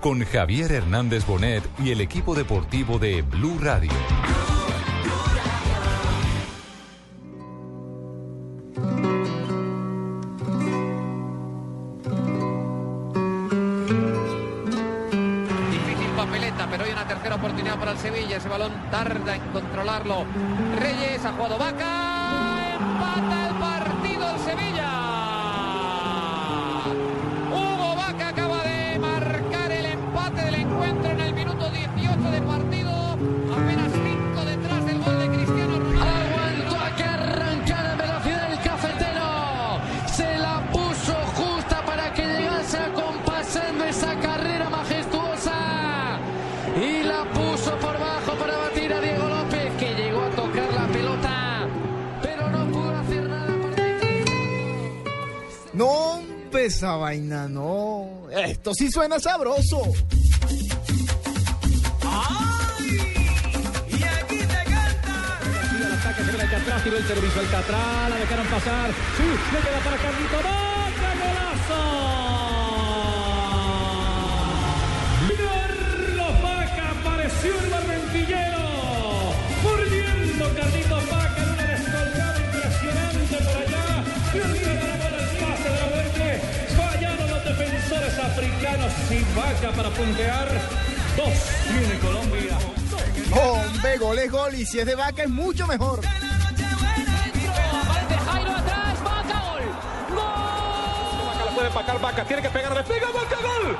con Javier Hernández Bonet y el equipo deportivo de Blue Radio. Difícil papeleta, pero hay una tercera oportunidad para el Sevilla. Ese balón tarda en controlarlo. Reyes ha jugado Vaca. Empata el partido el Sevilla. Esa vaina no. Esto sí suena sabroso. el ataque, se viene atrás, tiró el servicio al atrás, la dejaron pasar. Sí, le queda para Carlito Vaca, golazo. Africanos y Vaca para puntear. Dos tiene Colombia. Hombre, gol es gol y si es de vaca es mucho mejor. Aparece Jairo atrás. Vaca gol. Vaca la puede empacar Vaca, tiene que pegar, le pega Vaca, gol.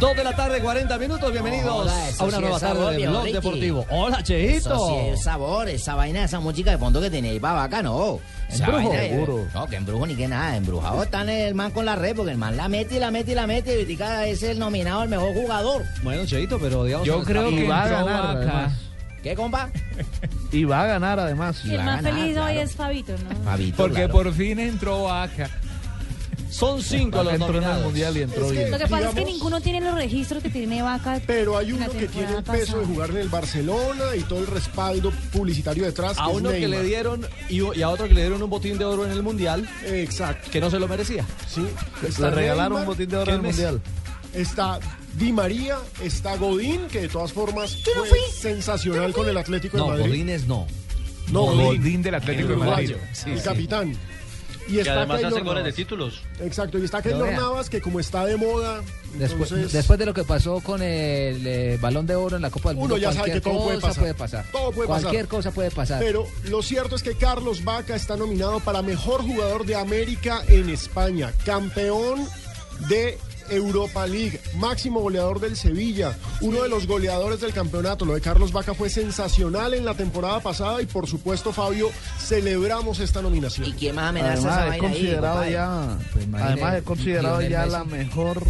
2 de la tarde, 40 minutos. Bienvenidos Hola, a una sí nueva de Blog Ricky. Deportivo. Hola, Cheito. Sabor, esa vaina, esa música de fondo que tiene ahí para vaca, no. Esa embrujo, vaina, seguro. No, que embrujo ni que nada. Embrujado está el man con la red, porque el man la mete y la mete y la mete. Y Vitica es el nominado al mejor jugador. Bueno, Cheito, pero digamos. Yo creo que va a ganar. Vaca. ¿Qué, compa? y va a ganar, además. Y el más feliz hoy es Fabito, ¿no? Fabito, porque por fin entró Vaca. Son cinco Vaca los entró en el nominados. mundial y entró Es que- bien. Lo que pasa es que ninguno tiene los registros que tiene Vaca. Pero hay en uno que tiene el peso de jugar en el Barcelona y todo el respaldo publicitario detrás. A que es uno que le dieron y, y a otro que le dieron un botín de oro en el mundial Exacto, que no se lo merecía. sí. Le regalaron un botín de oro ¿Qué en el mes? mundial. Está Di María, está Godín, que de todas formas fue sensacional con el Atlético de No, Madrid. Godínez no. No, Godín, Godín del Atlético de Madrid. Sí, el sí. capitán. Y está además Keylor hace goles de títulos. Exacto, y está Keylor. Navas, que como está de moda, Después, entonces después de lo que pasó con el eh, balón de oro en la Copa del Uno Mundo, ya sabe que todo puede pasar. puede pasar. Todo puede pasar. Cualquier cosa puede pasar. Pero lo cierto es que Carlos Vaca está nominado para mejor jugador de América en España, campeón de Europa League, máximo goleador del Sevilla, uno de los goleadores del campeonato. Lo de Carlos Vaca fue sensacional en la temporada pasada y por supuesto, Fabio, celebramos esta nominación. ¿Y quién más amenaza Además, es ahí, considerado ya, Pues además es considerado ya la mejor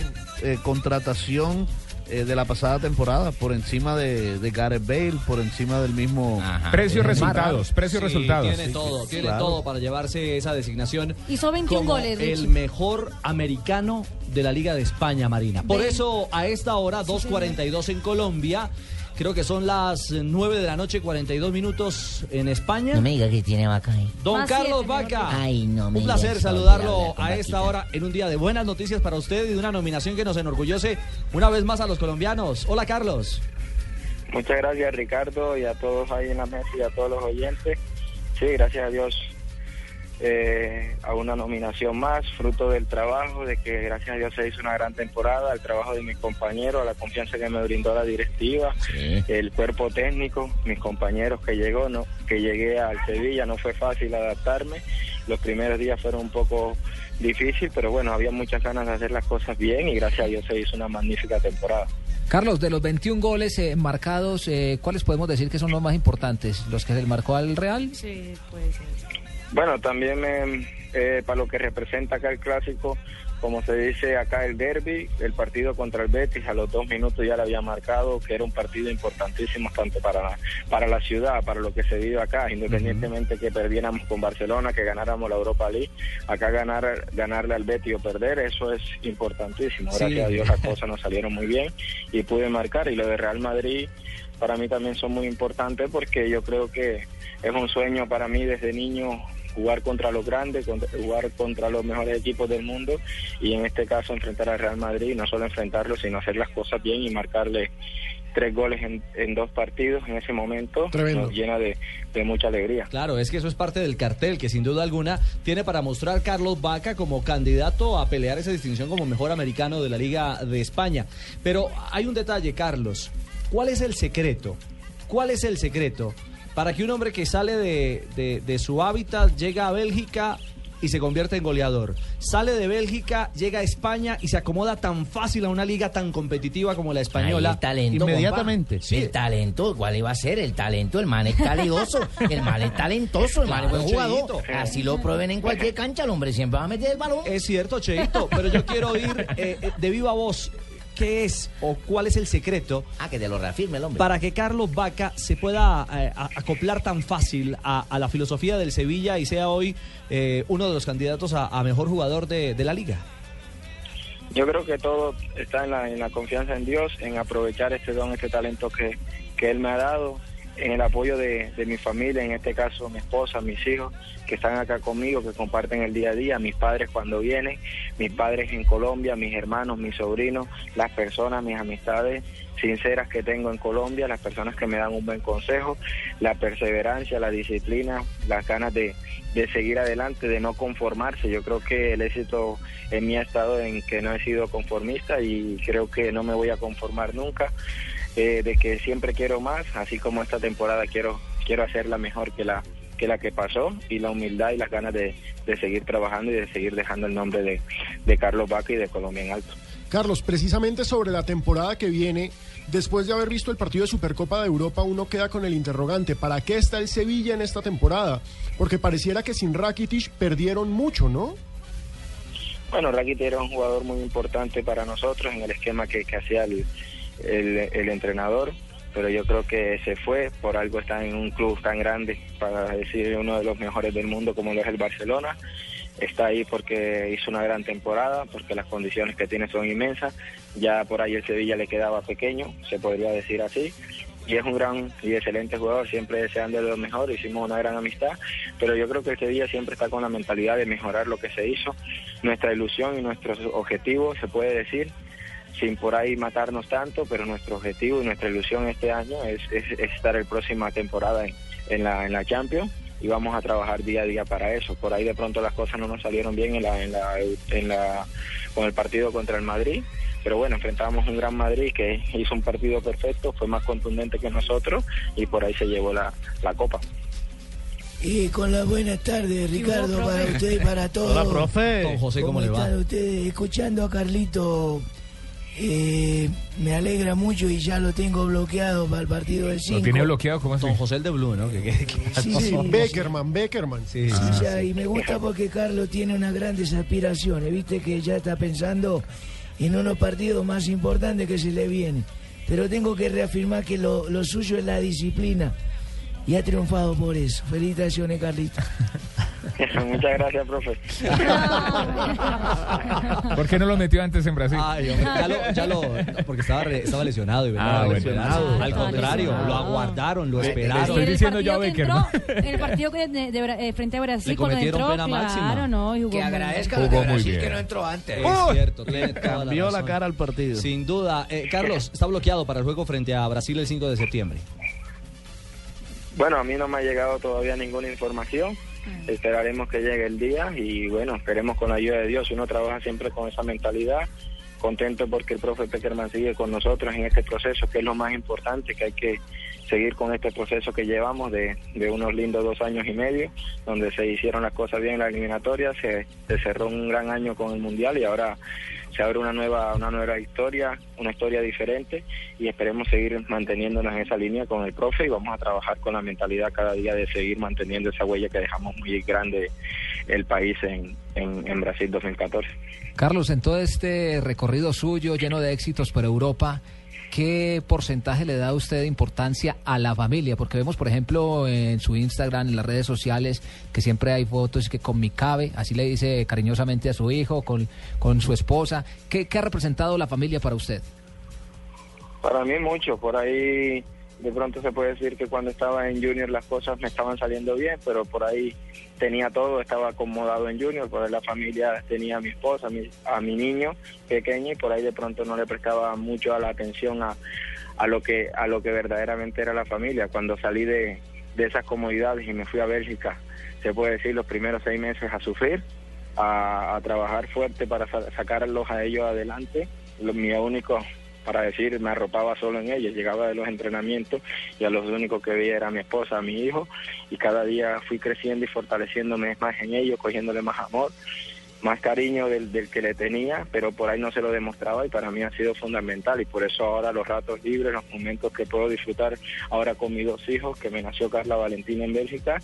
eh, contratación eh, de la pasada temporada, por encima de, de Gareth Bale, por encima del mismo. Precios, eh, resultados, Mar- precios, Sí, resultados. Tiene todo, tiene claro. todo para llevarse esa designación. Hizo 21 como goles, Richie. el mejor americano de la Liga de España, Marina. Por Ve. eso, a esta hora, 2.42 en Colombia, creo que son las 9 de la noche, 42 minutos en España. No me diga que tiene vaca ahí. Don Más Carlos Vaca. Ay, no me Un placer saludarlo con a esta Vaquita. hora en un día de buenas noticias para usted y de una nominación que nos enorgullece una vez más a los colombianos. Hola, Carlos. Muchas gracias Ricardo y a todos ahí en la mesa y a todos los oyentes. Sí, gracias a Dios eh, a una nominación más, fruto del trabajo, de que gracias a Dios se hizo una gran temporada, al trabajo de mis compañeros, a la confianza que me brindó la directiva, el cuerpo técnico, mis compañeros que llegó, no, que llegué al Sevilla, no fue fácil adaptarme, los primeros días fueron un poco difícil, pero bueno, había muchas ganas de hacer las cosas bien y gracias a Dios se hizo una magnífica temporada. Carlos, de los 21 goles eh, marcados, eh, ¿cuáles podemos decir que son los más importantes? ¿Los que se le marcó al Real? Sí, puede ser. Bueno, también me, eh, para lo que representa acá el clásico, como se dice acá el derby, el partido contra el Betis a los dos minutos ya le había marcado que era un partido importantísimo tanto para, para la ciudad, para lo que se vive acá, independientemente que perdiéramos con Barcelona, que ganáramos la Europa League, acá ganar, ganarle al Betis o perder, eso es importantísimo. Sí. Gracias a Dios las cosas nos salieron muy bien y pude marcar. Y lo de Real Madrid para mí también son muy importantes porque yo creo que es un sueño para mí desde niño jugar contra los grandes, contra- jugar contra los mejores equipos del mundo y en este caso enfrentar al Real Madrid, no solo enfrentarlo, sino hacer las cosas bien y marcarle tres goles en, en dos partidos en ese momento Tremendo. nos llena de, de mucha alegría. Claro, es que eso es parte del cartel que sin duda alguna tiene para mostrar Carlos Vaca como candidato a pelear esa distinción como mejor americano de la Liga de España. Pero hay un detalle, Carlos. ¿Cuál es el secreto? ¿Cuál es el secreto para que un hombre que sale de, de- de su hábitat llega a Bélgica y se convierte en goleador? Sale de Bélgica, llega a España y se acomoda tan fácil a una liga tan competitiva como la española. Ahí el talento, inmediatamente. compa. El talento, ¿cuál iba a ser? El talento, el man es talentoso, el man es talentoso, el man es buen jugador. Cheito. Así lo prueben en cualquier cancha, el hombre siempre va a meter el balón. Es cierto, Cheito, pero yo quiero oír eh, eh, de viva voz qué es o cuál es el secreto Ah, que te lo reafirme el hombre. para que Carlos Vaca se pueda eh, a- acoplar tan fácil a, a la filosofía del Sevilla y sea hoy eh, uno de los candidatos a, a mejor jugador de, de la liga. Yo creo que todo está en la, en la confianza en Dios, en aprovechar este don, este talento que, que Él me ha dado, en el apoyo de, de mi familia, en este caso mi esposa, mis hijos, que están acá conmigo, que comparten el día a día, mis padres cuando vienen, mis padres en Colombia, mis hermanos, mis sobrinos, las personas, mis amistades sinceras que tengo en Colombia, las personas que me dan un buen consejo, la perseverancia, la disciplina, las ganas de, de seguir adelante, de no conformarse. Yo creo que el éxito en mí ha estado en que no he sido conformista y creo que no me voy a conformar nunca, eh, de que siempre quiero más, así como esta temporada quiero, quiero hacerla mejor que la que la que pasó y la humildad y las ganas de, de seguir trabajando y de seguir dejando el nombre de, de Carlos Vaca y de Colombia en alto. Carlos, precisamente sobre la temporada que viene, después de haber visto el partido de Supercopa de Europa, uno queda con el interrogante, ¿para qué está el Sevilla en esta temporada? Porque pareciera que sin Rakitic perdieron mucho, ¿no? Bueno, Rakitic era un jugador muy importante para nosotros en el esquema que, que hacía el, el, entrenador, pero yo creo que se fue, por algo está en un club tan grande, para decir uno de los mejores del mundo como lo es el Barcelona. Está ahí porque hizo una gran temporada, porque las condiciones que tiene son inmensas. Ya por ahí el Sevilla le quedaba pequeño, se podría decir así. Y es un gran y excelente jugador, siempre deseándole lo mejor, hicimos una gran amistad, pero yo creo que el Sevilla siempre está con la mentalidad de mejorar lo que se hizo. Nuestra ilusión y nuestros objetivos, se puede decir, sin por ahí matarnos tanto, pero nuestro objetivo y nuestra ilusión este año es, es- es estar el próxima temporada en, en la, en la Champions y vamos a trabajar día a día para eso. Por ahí de pronto las cosas no nos salieron bien en la, en la, en la, con el partido contra el Madrid, pero bueno, enfrentábamos un gran Madrid que hizo un partido perfecto, fue más contundente que nosotros y por ahí se llevó la, la copa. Y con las buenas tardes, Ricardo, para usted y para todos. Hola, profe. José, ¿cómo le va? están ustedes? Escuchando a Carlito, eh, me alegra mucho y ya lo tengo bloqueado para el partido del 5. bloqueado? ¿Cómo así? Don José el de Blue, ¿no? Que. Sí, sí. Beckerman, Beckerman. Sí, Sí, ya, y me gusta porque Carlos tiene unas grandes aspiraciones, viste que ya está pensando en unos partidos más importantes que se le vienen. Pero tengo que reafirmar que lo, lo suyo es la disciplina y ha triunfado por eso. Felicitaciones, Carlito. Muchas gracias, profe. ¿Por qué no lo metió antes en Brasil? Ay, hombre, ya lo, ya lo- no, porque estaba, re- estaba lesionado y Ah, a bueno. lesionarse. Ah, Al contrario, lesionado. lo aguardaron, lo le esperaron. estoy diciendo el yo a partido que Becker, entró, en el partido que de, de eh, frente a Brasil, Le cuando entró, pena claro, máxima. no, y jugó Que agradezca de muy Brasil que no entró antes. Es cierto, tiene toda la Cambió la razón. cara al partido. Sin duda. Eh, Carlos, está bloqueado para el juego frente a Brasil el 5 de septiembre. Bueno, a mí no me ha llegado todavía ninguna información. Esperaremos que llegue el día y bueno, esperemos con la ayuda de Dios. Uno trabaja siempre con esa mentalidad. Contento porque el profe Peckerman sigue con nosotros en este proceso, que es lo más importante, que hay que seguir con este proceso que llevamos de, de unos lindos dos años y medio, donde se hicieron las cosas bien en la eliminatoria, se, se cerró un gran año con el Mundial y ahora se abre una nueva, una nueva historia, una historia diferente y esperemos seguir manteniéndonos en esa línea con el profe y vamos a trabajar con la mentalidad cada día de seguir manteniendo esa huella que dejamos muy grande el país en, en, en Brasil 2014. Carlos, en todo este recorrido suyo lleno de éxitos por Europa, ¿qué porcentaje le da usted importancia a la familia? Porque vemos, por ejemplo, en su Instagram, en las redes sociales, que siempre hay fotos que con mi cabe, así le dice cariñosamente a su hijo, con, con su esposa. ¿Qué, ¿Qué ha representado la familia para usted? Para mí mucho, por ahí de pronto se puede decir que cuando estaba en Junior las cosas me estaban saliendo bien, pero por ahí tenía todo, estaba acomodado en Junior, por la familia tenía a mi esposa, a mi, a mi niño pequeño y por ahí de pronto no le prestaba mucho a la atención a, a lo que a lo que verdaderamente era la familia. Cuando salí de, esas comodidades y me fui a Bélgica, se puede decir los primeros seis meses a sufrir, a, trabajar fuerte para sa- sacarlos a ellos adelante. Lo, mi único para decir, me arropaba solo en ellos, llegaba de los entrenamientos y a los únicos que veía era mi esposa, a mi hijo, y cada día fui creciendo y fortaleciéndome más en ellos, cogiéndole más amor, más cariño del, del que le tenía, pero por ahí no se lo demostraba y para mí ha sido fundamental y por eso ahora los ratos libres, los momentos que puedo disfrutar ahora con mis dos hijos, que me nació Carla Valentina en Bélgica,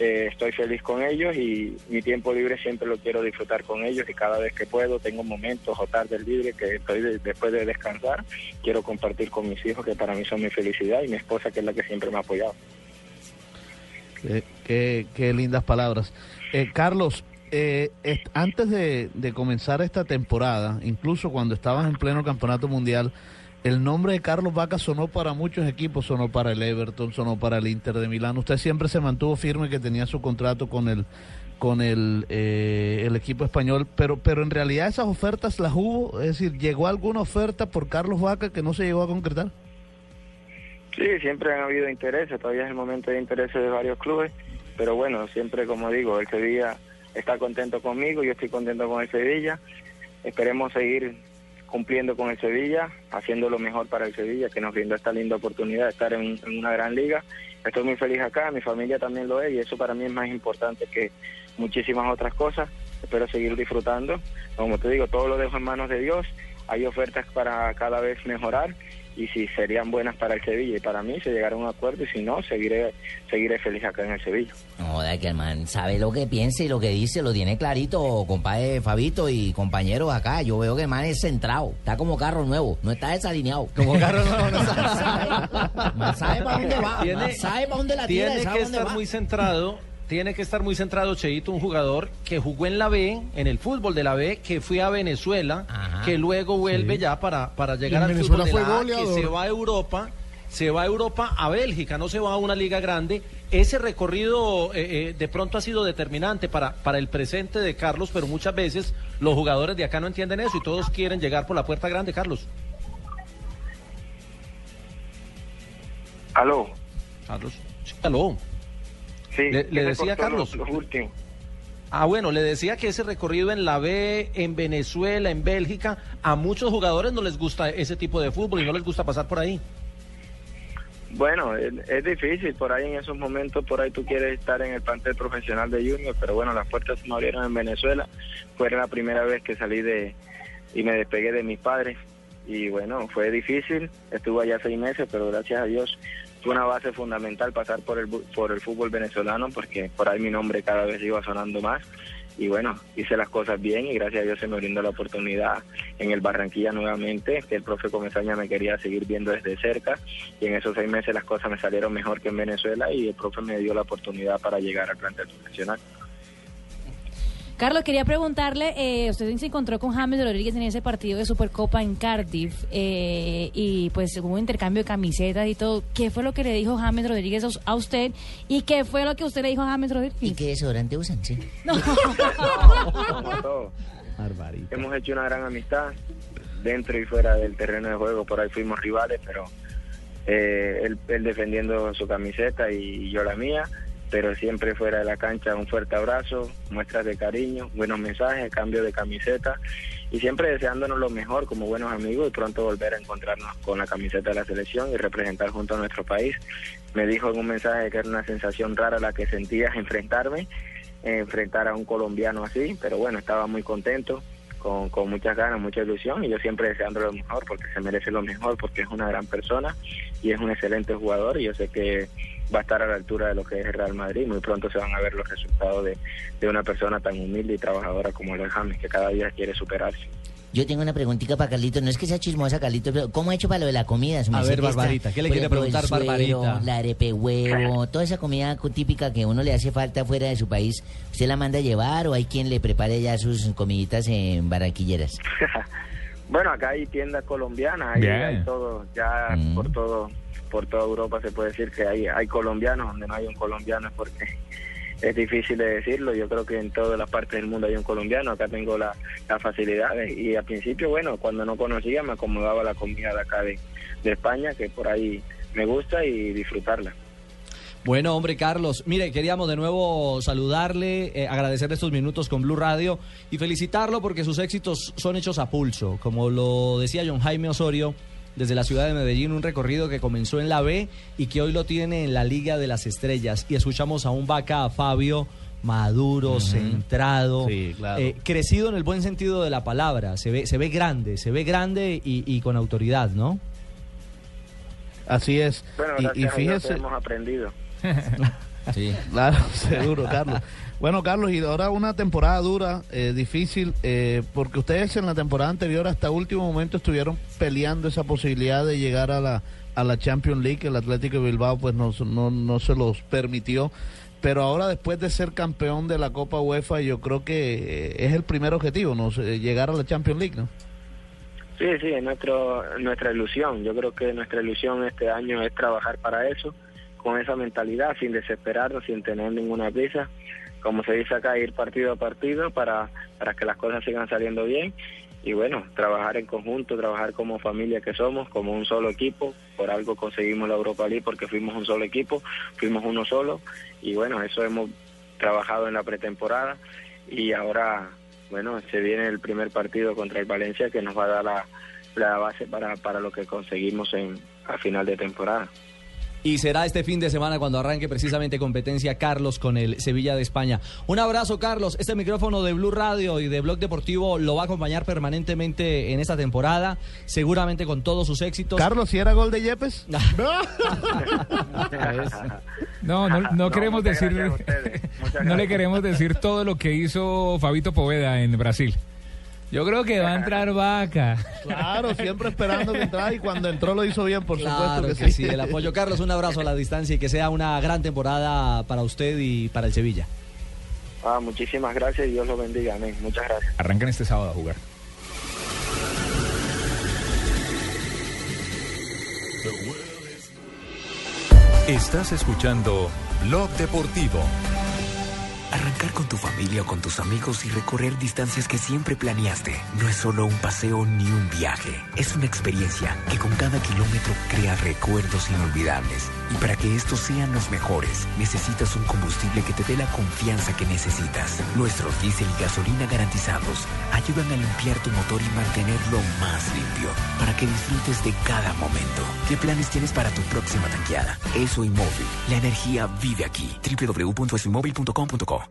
eh, estoy feliz con ellos y mi tiempo libre siempre lo quiero disfrutar con ellos y cada vez que puedo tengo momentos o tardes libres que estoy de- después de descansar, quiero compartir con mis hijos que para mí son mi felicidad y mi esposa que es la que siempre me ha apoyado. Qué, qué- lindas palabras. Eh, Carlos, eh, antes de, de comenzar esta temporada, incluso cuando estabas en pleno campeonato mundial, el nombre de Carlos Vaca sonó para muchos equipos, sonó para el Everton, sonó para el Inter de Milán. Usted siempre se mantuvo firme que tenía su contrato con el con el, eh, el equipo español, pero pero en realidad esas ofertas las hubo, es decir, llegó alguna oferta por Carlos Vaca que no se llegó a concretar. Sí, siempre han habido intereses, todavía es el momento de intereses de varios clubes, pero bueno, siempre como digo, el Sevilla está contento conmigo, yo estoy contento con el Sevilla, esperemos seguir cumpliendo con el Sevilla, haciendo lo mejor para el Sevilla, que nos brindó esta linda oportunidad de estar en, en una gran liga. Estoy muy feliz acá, mi familia también lo es y eso para mí es más importante que muchísimas otras cosas. Espero seguir disfrutando. Como te digo, todo lo dejo en manos de Dios. Hay ofertas para cada vez mejorar y si serían buenas para el Sevilla y para mí se llegará a un acuerdo y si no, seguiré seguiré feliz acá en el Sevilla. No, de que el man sabe lo que piensa y lo que dice, lo tiene clarito, compadre Fabito y compañeros acá. Yo veo que el man es centrado, está como carro nuevo, no está desalineado. Como carro nuevo, no. Man sabe para dónde va, Tiene- sabe para dónde la tira, tiene sabe que estar va. muy centrado. Tiene que estar muy centrado Cheito, un jugador que jugó en la B, en el fútbol de la B, que fue a Venezuela, que luego vuelve ya para, para llegar al Venezuela fútbol de fue la A, que se va a Europa, se va a Europa, a Bélgica, no se va a una liga grande. Ese recorrido eh, eh, de pronto ha sido determinante para, para el presente de Carlos, pero muchas veces los jugadores de acá no entienden eso y todos quieren llegar por la puerta grande, Carlos. Aló. Carlos. Sí, aló. Sí, Le- decía Carlos. Los, los últimos. Ah, bueno, le decía que ese recorrido en la B, en Venezuela, en Bélgica, a muchos jugadores no les gusta ese tipo de fútbol y no les gusta pasar por ahí. Bueno, es, es difícil, por ahí en esos momentos, por ahí tú quieres estar en el plantel profesional de Junior, pero bueno, las puertas se me abrieron en Venezuela, fue la primera vez que salí de y me despegué de mis padres y bueno, fue difícil, estuve allá seis meses, pero gracias a Dios fue una base fundamental pasar por el, por el fútbol venezolano porque por ahí mi nombre cada vez iba sonando más y bueno, hice las cosas bien y gracias a Dios se me brindó la oportunidad en el Barranquilla nuevamente, el profe Comesaña me quería seguir viendo desde cerca y en esos seis meses las cosas me salieron mejor que en Venezuela y el profe me dio la oportunidad para llegar al plantel profesional. Carlos, quería preguntarle, eh, usted se encontró con James Rodríguez en ese partido de Supercopa en Cardiff eh, y pues hubo un intercambio de camisetas y todo. ¿Qué fue lo que le dijo James Rodríguez a us- a usted y qué fue lo que usted le dijo a James Rodríguez? ¿Y qué desodorante usan? Sí. Como todo. Hemos hecho una gran amistad dentro y fuera del terreno de juego, por ahí fuimos rivales, pero eh, él, él defendiendo su camiseta y yo la mía. Pero siempre fuera de la cancha un fuerte abrazo, muestras de cariño, buenos mensajes, cambio de camiseta y siempre deseándonos lo mejor como buenos amigos y pronto volver a encontrarnos con la camiseta de la selección y representar junto a nuestro país. Me dijo en un mensaje que era una sensación rara la que sentía enfrentarme, enfrentar a un colombiano así, pero bueno, estaba muy contento. Con, con muchas ganas, mucha ilusión y yo siempre deseando lo mejor porque se merece lo mejor, porque es una gran persona y es un excelente jugador y yo sé que va a estar a la altura de lo que es el Real Madrid. Muy pronto se van a ver los resultados de, de una persona tan humilde y trabajadora como lo es James, que cada día quiere superarse. Yo tengo una preguntita para Carlito. No es que sea chismosa, Carlito, pero ¿cómo ha hecho para lo de la comida? Su A ver, Barbarita, ¿qué le quiere ejemplo, el preguntar, suero, Barbarita? La arepe huevo, toda esa comida típica que uno le hace falta fuera de su país. ¿Usted la manda a llevar o hay quien le prepare ya sus comiditas en barranquilleras? Bueno, acá hay tiendas colombianas, hay, hay todo, ya Mm. por todo por toda Europa se puede decir que hay, hay colombianos, donde no hay un colombiano es porque es difícil de decirlo, yo creo que en todas las partes del mundo hay un colombiano, acá tengo la- las facilidades y al principio, bueno, cuando no conocía me acomodaba la comida de acá de, de España, que por ahí me gusta y disfrutarla. Bueno, hombre, Carlos, mire, queríamos de nuevo saludarle, eh, agradecerle estos minutos con Blue Radio y felicitarlo porque sus éxitos son hechos a pulso. Como lo decía John Jaime Osorio, desde la ciudad de Medellín, un recorrido que comenzó en la B y que hoy lo tiene en la Liga de las Estrellas. Y escuchamos a un vaca, a Fabio, maduro, centrado, Sí, claro. eh, crecido en el buen sentido de la palabra. Se ve, se ve grande, se ve grande y, y con autoridad, ¿no? Así es. Bueno, Y- y, fíjese, hemos aprendido. Sí. Claro, seguro, Carlos. Bueno, Carlos, y ahora una temporada dura, eh, difícil, eh, porque ustedes en la temporada anterior hasta último momento estuvieron peleando esa posibilidad de llegar a la, a la Champions League. El Atlético de Bilbao pues no, no, no se los permitió. Pero ahora después de ser campeón de la Copa UEFA, yo creo que eh, es el primer objetivo, ¿no? Eh, Llegar a la Champions League, ¿no? Sí, sí, es nuestro, nuestra ilusión. Yo creo que nuestra ilusión este año es trabajar para eso, con esa mentalidad, sin desesperarnos, sin tener ninguna prisa. Como se dice acá, ir partido a partido para, para que las cosas sigan saliendo bien. Y bueno, trabajar en conjunto, trabajar como familia que somos, como un solo equipo. Por algo conseguimos la Europa League porque fuimos un solo equipo, fuimos uno solo. Y bueno, eso hemos trabajado en la pretemporada. Y ahora bueno, se viene el primer partido contra el Valencia que nos va a dar la, la base para, para lo que conseguimos en, a final de temporada. Y será este fin de semana cuando arranque precisamente competencia Carlos con el Sevilla de España. Un abrazo, Carlos. Este micrófono de Blue Radio y de Blog Deportivo lo va a acompañar permanentemente en esta temporada, seguramente con todos sus éxitos. Carlos, ¿si era gol de Yepes? No, no, no queremos decir, muchas no le queremos decir todo lo que hizo Fabito Poveda en Brasil. Yo creo que va a entrar vaca. Claro, siempre esperando que entrara y cuando entró lo hizo bien, por Claro supuesto que sí, el apoyo. Carlos, un abrazo a la distancia y que sea una gran temporada para usted y para el Sevilla. Ah, muchísimas gracias y Dios los bendiga. Amén. Muchas gracias. Arrancan este sábado a jugar. Estás escuchando Blog Deportivo. Arrancar con tu familia o con tus amigos y recorrer distancias que siempre planeaste no es solo un paseo ni un viaje, es una experiencia que con cada kilómetro crea recuerdos inolvidables. Y para que estos sean los mejores, necesitas un combustible que te dé la confianza que necesitas. Nuestros diésel y gasolina garantizados ayudan a limpiar tu motor y mantenerlo más limpio para que disfrutes de cada momento. ¿Qué planes tienes para tu próxima tanqueada? Eso y móvil. La energía vive aquí. www.esoymóvil.com.co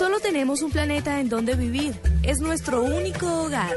Solo tenemos un planeta en donde vivir. Es nuestro único hogar.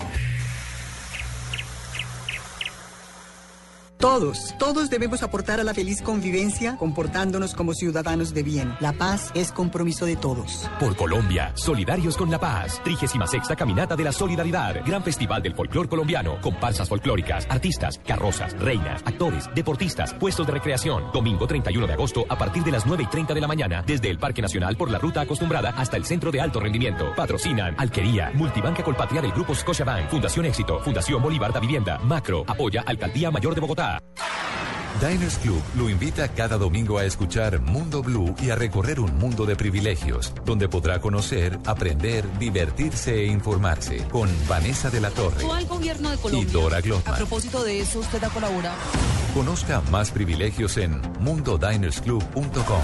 Todos, todos debemos aportar a la feliz convivencia comportándonos como ciudadanos de bien. La paz es compromiso de todos. Por Colombia, solidarios con la paz. 36 Caminata de la Solidaridad. Gran Festival del Folclor Colombiano. Comparsas folclóricas, artistas, carrozas, reinas, actores, deportistas, puestos de recreación. Domingo 31 de agosto a partir de las 9 y 30 de la mañana. Desde el Parque Nacional por la ruta acostumbrada hasta el Centro de Alto Rendimiento. Patrocinan Alquería, Multibanca Colpatria del Grupo Scotiabank, Fundación Éxito, Fundación Bolívar da Vivienda, Macro, apoya Alcaldía Mayor de Bogotá. Diners Club lo invita cada domingo a escuchar Mundo Blue y a recorrer un mundo de privilegios, donde podrá conocer, aprender, divertirse e informarse con Vanessa de la Torre al gobierno de y Colombia. Dora A Glotman. propósito de eso, usted ha colaborado. Conozca más privilegios en mundodinersclub.com.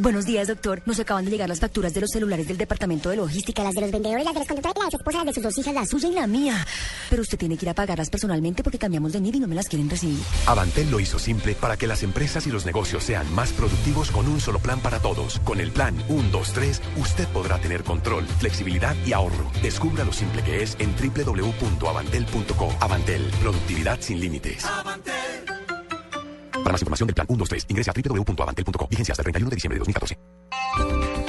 Buenos días, doctor. Nos acaban de llegar las facturas de los celulares del departamento de logística, las de los vendedores, las de los conductores, las esposas de sus dos hijas, la suya y la mía. Pero usted tiene que ir a pagarlas personalmente porque cambiamos de NID y no me las quieren recibir. Avantel lo hizo simple para que las empresas y los negocios sean más productivos con un solo plan para todos. Con el plan 123, usted podrá tener control, flexibilidad y ahorro. Descubra lo simple que es en www.avantel.co. Avantel, productividad sin límites. Para más información del plan 123, ingrese a www.avantel.co. Vigencia hasta el 31 de diciembre de 2014.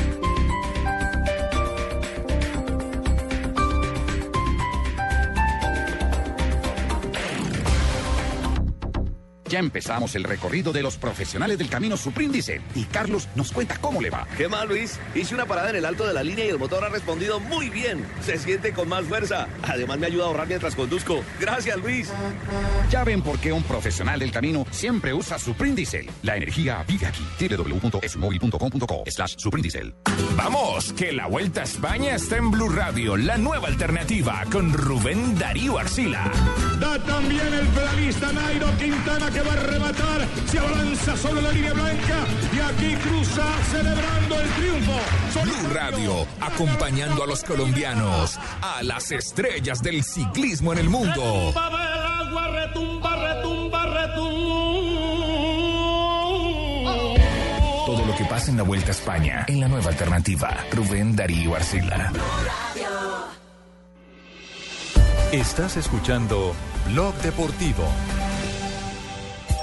Ya empezamos el recorrido de los profesionales del camino Supríndice y Carlos nos cuenta cómo le va. ¿Qué más, Luis? Hice una parada en el alto de la línea y el motor ha respondido muy bien. Se siente con más fuerza. Además, me ayuda a ahorrar mientras conduzco. Gracias, Luis. Ya ven por qué un profesional del camino siempre usa Supríndice. La energía vive aquí. www.esmóvil.com.co slash Suprindicel. Vamos, que la Vuelta a España está en Blue Radio, la nueva alternativa con Rubén Darío Arcila. Da también el pedalista Nairo Quintana que va a rematar. Se abalanza sobre la línea blanca y aquí cruza celebrando el triunfo. Blue Radio, acompañando a los colombianos, a las estrellas del ciclismo en el mundo. Retumba del agua, retumba, retumba, retumba. Todo lo que pasa en la Vuelta a España, en la nueva alternativa, Rubén Darío Arcila. Estás escuchando Blog Deportivo.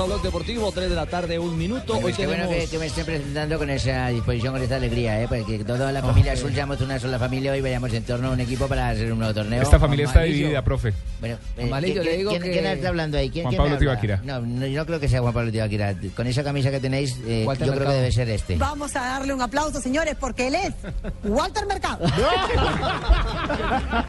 A Blog Deportivo, 3 de la tarde, un minuto. Hoy qué bueno tenemos... que, que me estén presentando con esa disposición, con esta alegría, ¿eh? Porque toda la familia azul seamos una sola familia hoy vayamos en torno a un equipo para hacer un nuevo torneo. Esta familia está dividida, profe. Bueno, eh, Amarillo, ¿quién- le digo ¿quién, que- quién está hablando ahí? ¿Quién, Juan quién Pablo habla? Tibaquirá. No, no, yo no creo que sea Juan Pablo Tibaquirá. Con esa camisa que tenéis, eh, yo creo que debe ser este. Vamos a darle un aplauso, señores, porque él es Walter Mercado.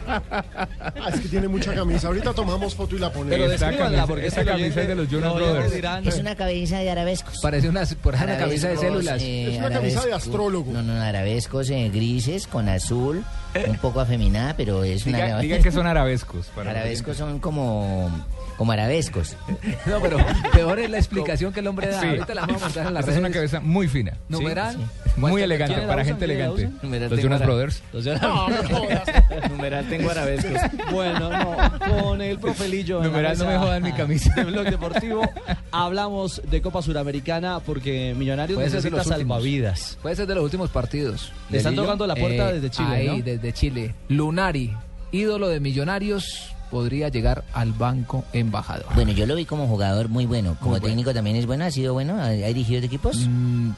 Ah, es que tiene mucha camisa. Ahorita tomamos foto y la ponemos. Pero camisa- porque esta camisa es de los Jonas no, Brothers. dirán- Es una camisa de arabescos. Parece una, por ejemplo, una camisa de células. eh, Es una camisa de astrólogo. No, no, arabescos eh, grises con azul, un poco afeminada, pero es una... Diga, diga que son arabescos. para- Arabescos son como, como arabescos. No, pero peor es la explicación que el hombre da. Sí. Ahorita la vamos a mostrar en Esta es una cabeza muy fina. Numeral. Muy elegante, ¿Quién la para gente ¿Quién la elegante. Los Jonas Brothers. Los Jonas No, no jodas. Numeral tengo arabescos. Bueno, no, con el profelillo. en la Numeral, no me jodan mi camisa. De Blog Deportivo hablamos de Copa Suramericana porque Millonarios Puede ser de necesita los últimos. salvavidas. Puede ser de los últimos partidos. Le están tocando la puerta desde Chile, Ahí, ¿no? desde Chile. Lunari, ídolo de Millonarios, podría llegar al banco embajador. Bueno, yo lo vi como jugador muy bueno. Como Muy bueno. técnico también es bueno, ha sido bueno, ha, ha dirigido equipos. Mm,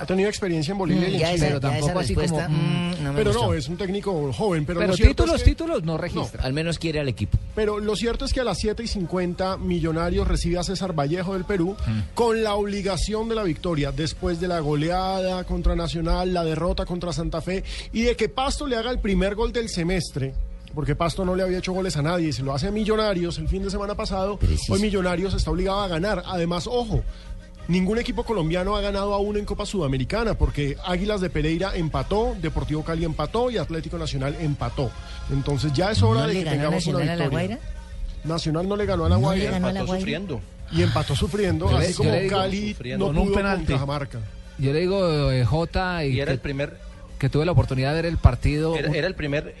Ha tenido experiencia en Bolivia Mm, y en ya Chile. esa- Pero tampoco así como, mm, no pero gustó. no, es un técnico joven. Pero, Pero lo cierto títulos, es que- títulos no registra. Al menos quiere al equipo. Pero lo cierto es que a las 7 y 50 Millonarios recibe a César Vallejo del Perú con la obligación de la victoria después de la goleada contra Nacional, la derrota contra Santa Fe y de que Pasto le haga el primer gol del semestre. Porque Pasto no le había hecho goles a nadie y se lo hace a Millonarios el fin de semana pasado. Hoy Millonarios está obligado a ganar. Además, ojo, ningún equipo colombiano ha ganado aún en Copa Sudamericana porque Águilas de Pereira empató, Deportivo Cali empató y Atlético Nacional empató. Entonces ya es hora ¿No de que tengamos una Nacional a la victoria. Guaira? Nacional no le ganó a la No le Guaira. ganó a la empató Guaira. sufriendo. Y empató sufriendo, Yo le- así como digo- Cali Sufriendo. no Con un pudo penalti. con Cajamarca. Yo le digo, eh, Jota, y, Y era que, el primer- que tuve la oportunidad de ver el partido. Era, era el primer.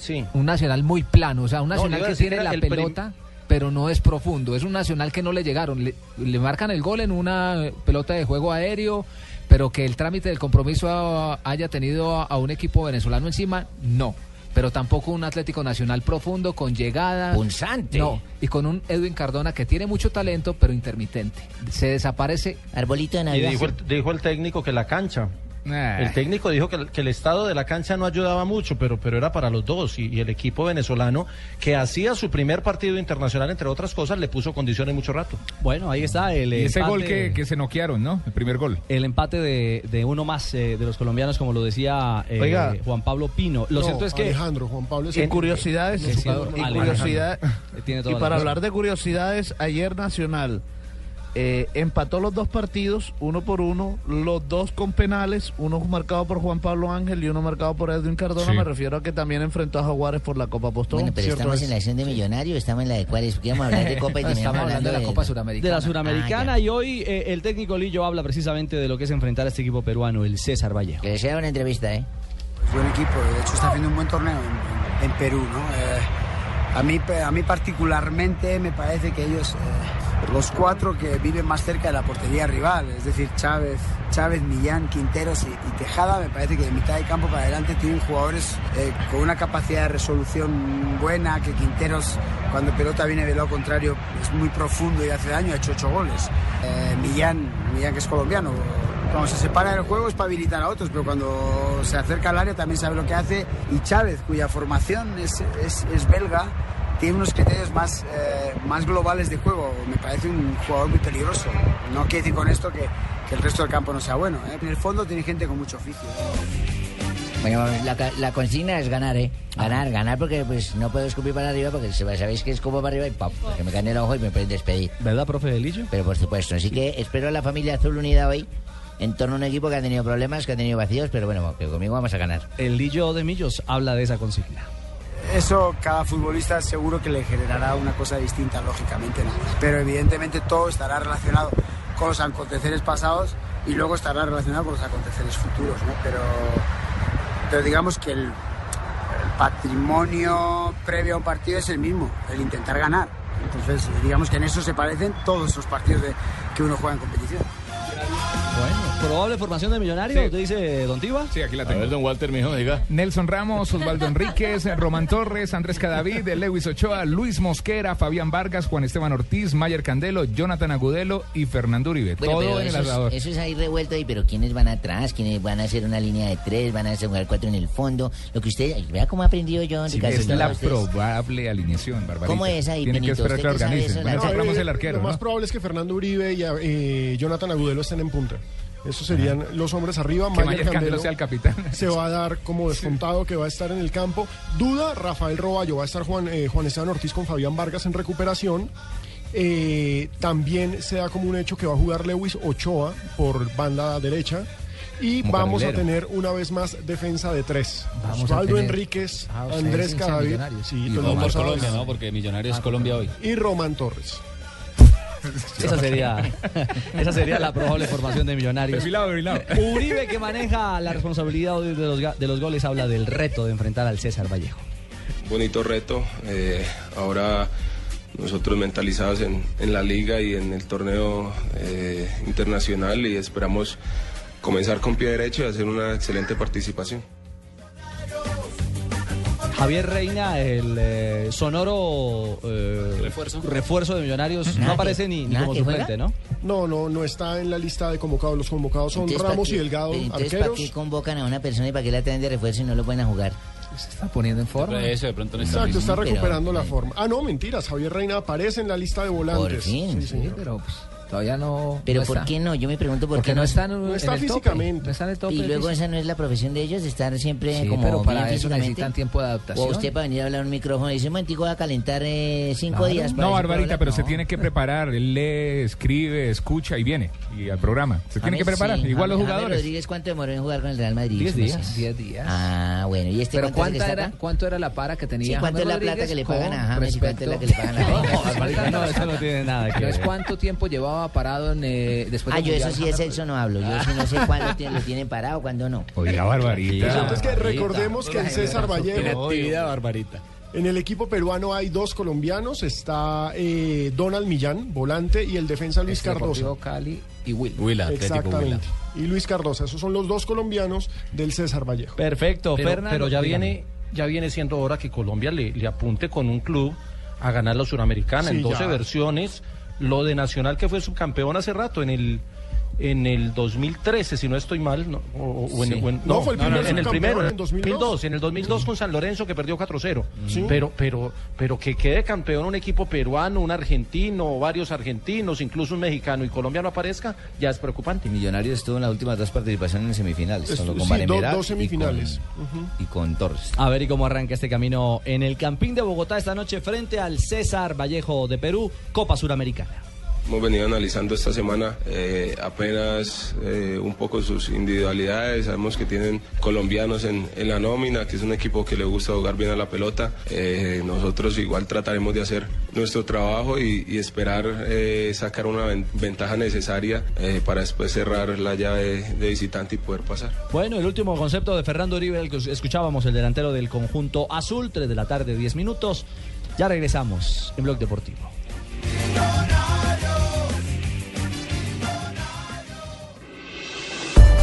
Sí. un nacional muy plano, o sea, un nacional que tiene la pelota, pero no es profundo. Es un nacional que no le llegaron. Le, le marcan el gol en una pelota de juego aéreo, pero que el trámite del compromiso a- haya tenido a, a un equipo venezolano encima, no. Pero tampoco un Atlético Nacional profundo, con llegada. Punzante. No, y con un Edwin Cardona que tiene mucho talento, pero intermitente. Se desaparece. Arbolito de Y dijo el, dijo el técnico que la cancha. El técnico dijo que, el- que el estado de la cancha no ayudaba mucho, pero, pero era para los dos. Y, y el equipo venezolano, que hacía su primer partido internacional, entre otras cosas, le puso condiciones mucho rato. Bueno, ahí está el Y ese empate- gol que, que se noquearon, ¿no? El primer gol. El empate de, de uno más eh, de los colombianos, como lo decía eh, Oiga. Juan Pablo Pino. Lo No, cierto es que. Alejandro, Juan Pablo es En el- curiosidades, curiosidad- Eh, y para razón. hablar de curiosidades, ayer Nacional eh, empató los dos partidos, uno por uno, los dos con penales, uno marcado por Juan Pablo Ángel y uno marcado por Edwin Cardona. Sí. Me refiero a que también enfrentó a Jaguares por la Copa Postón. Bueno, pero estamos en la acción de Millonario, estamos en la de Cuáles. Queríamos hablar de Copa y No, estamos hablando de, De la Suramericana Ah, y hoy eh, el técnico Lillo habla precisamente de lo que es enfrentar a este equipo peruano, el César Vallejo. Que sea una entrevista, ¿eh? buen equipo, de hecho está haciendo un buen torneo en, en Perú, ¿no? Eh, a, mí, a mí particularmente me parece que ellos, eh, los cuatro que viven más cerca de la portería rival, es decir, Chávez, Chávez, Millán, Quinteros y, Tejada, me parece que de mitad de campo para adelante tienen jugadores eh, con una capacidad de resolución buena, que Quinteros cuando pelota viene del lado contrario es muy profundo y hace daño, ha hecho ocho goles. Eh, Millán, Millán que es colombiano, cuando se separa del juego es para habilitar a otros, pero cuando se acerca al área también sabe lo que hace. Y Chávez, cuya formación es, es, es belga, tiene unos criterios más, eh, más globales de juego. Me parece un jugador muy peligroso. No quiere decir con esto que, que el resto del campo no sea bueno. ¿eh? En el fondo tiene gente con mucho oficio. Bueno, la, ca- la consigna es ganar, ¿eh? Ganar, ganar porque pues no puedo escupir para arriba porque sabéis que es como para arriba y ¡pap! Que me cae el ojo y me pueden despedir. ¿Verdad, profe Lillo? Pero por supuesto, así que espero a la familia azul unida hoy en torno a un equipo que ha tenido problemas, que ha tenido vacíos, pero bueno, que conmigo vamos a ganar. El Lillo de Millos habla de esa consigna. Eso cada futbolista seguro que le generará una cosa distinta, lógicamente. ¿no? Pero evidentemente todo estará relacionado con los aconteceres pasados y luego estará relacionado con los aconteceres futuros. ¿no? Pero, digamos que el, patrimonio previo a un partido es el mismo, el intentar ganar. Entonces, digamos que en eso se parecen todos esos partidos que uno juega en competición. Bueno, probable formación de millonario, ¿te dice Don Tiba? Sí, aquí la tengo. don Walter, mijo, diga. Nelson Ramos, Osvaldo Enríquez, Román Torres, Andrés Cadavid, Lewis Ochoa, Luis Mosquera, Fabián Vargas, Juan Esteban Ortiz, Mayer Candelo, Jonathan Agudelo y Fernando Uribe. Bueno, Todo pero en el eso, asador. es, eso es ahí revuelto ahí, pero ¿quiénes van atrás? ¿Quiénes van a hacer una línea de tres? ¿Van a hacer jugar cuatro en el fondo? Lo que usted... Vea cómo ha aprendido yo, Sí, Ricardo, es la probable alineación, Barbarita. ¿Cómo es ahí, Tienen que Pinito? esperar que ¿Usted qué sabe organicen. eso, Ramos el Lo arquero, más ¿no? probable es que Fernando Uribe y eh, Jonathan Agudelo estén en punta. Esos serían los hombres arriba. Que Mayer Mayer Candelo Candelo sea el capitán. Se va a dar como descontado que va a estar en el campo. Duda, Rafael Roballo. Va a estar Juan, eh, Juan Esteban Ortiz con Fabián Vargas en recuperación. Eh, también se da como un hecho que va a jugar Lewis Ochoa por banda derecha. Y Como vamos a tener una vez más defensa de tres. Osvaldo tener- Enríquez, Ah, Andrés Cadavid sí, Y Colombia, ¿no? Porque Millonarios Ah, Colombia hoy. Y Román Torres. Esa sería, esa sería la probable formación de millonarios. Uribe, que maneja la responsabilidad de los, de los goles, habla del reto de enfrentar al César Vallejo. bonito reto. eh, ahora nosotros mentalizados en, en la liga y en el torneo eh, internacional y esperamos comenzar con pie derecho y hacer una excelente participación. Javier Reina, el eh, sonoro eh, Refuerzo. de Millonarios, Nada no que- aparece ni, ni como suplente, ¿no? No, no, no está en la lista de convocados. Los convocados son Entonces, ¿para Ramos qué- y Delgado, Entonces, ¿para qué convocan a una persona y para qué la traen de refuerzo y no lo pueden a jugar? Se está poniendo en forma. Eso de pronto no Exacto, está Pero- recuperando la forma. Ah, no, mentiras. Javier Reina aparece en la lista de volantes. Por fin. Sí, pero pues, todavía no. Pero no ¿por está. qué no? Yo me pregunto por Porque qué no están No en está tope, físicamente. no está en el tope Y luego físico. esa no es la profesión de ellos, de estar siempre Sí, como pero para bien eso físicamente. necesitan tiempo de adaptación. O usted para venir a hablar a un micrófono y dice, momentico voy a calentar eh, cinco Claro. días. para No, Barbarita, hablar". pero No. se tiene que preparar. Él lee, escribe, escucha y viene. Y al programa. Se tiene que preparar. sí. Igual los jugadores. Rodríguez, ¿cuánto demoró en jugar con el Real Madrid? Diez días. Diez días. Ah, bueno. ¿Y este Pero cuánto es el que ¿cuánta está era? ¿cuánto era la para que tenía Sí, ¿cuánto es la plata que le pagan a James y cuánto es la que le pagan a? No, no, eso no tiene nada que ver. cuánto tiempo llevaba parado en, eh, después Ah, yo eso sí de James sexo no hablo. Yo sí no sé cuándo tiene- lo tienen parado, cuándo no. Oiga, Barbarita. Es que recordemos que en César Vallejo, Actividad barbarita. en el equipo peruano hay dos colombianos. Está eh, Donald Millán, volante, y el defensa Luis Cardosa. Deportivo Cali y Will. Huila. Exactamente. Y Luis Cardosa. Esos son los dos colombianos del César Vallejo. Perfecto, Pero, Fernando. pero ya dígame. viene, ya viene siendo hora que Colombia le, le apunte con un club a ganar la Suramericana Sí, en 12 ya. versiones. Lo de Nacional que fue subcampeón hace rato en el en el 2013, si no estoy mal, no, o, o en, Sí. o en- No, fue el primer en el primero, en en el 2002. 2002, en el 2002 con San Lorenzo que perdió 4-0. Sí. Pero pero pero que quede campeón un equipo peruano, un argentino, varios argentinos, incluso un mexicano y Colombia no aparezca, ya es preocupante. Millonarios estuvo en las últimas dos participaciones en semifinales, Es- solo con do- dos y con- semifinales. y con Torres. A ver y cómo arranca este camino en el Campín de Bogotá esta noche frente al César Vallejo de Perú, Copa Suramericana. Hemos venido analizando esta semana eh, apenas eh, un poco sus individualidades. Sabemos que tienen colombianos en, la nómina, que es un equipo que le gusta jugar bien a la pelota. Eh, nosotros igual trataremos de hacer nuestro trabajo y, esperar sacar una ven- ventaja necesaria para después cerrar la llave de, de visitante y poder pasar. Bueno, el último concepto de Fernando Uribe, el que escuchábamos, el delantero del conjunto azul, 3 de la tarde, 10 minutos. Ya regresamos en Blog Deportivo.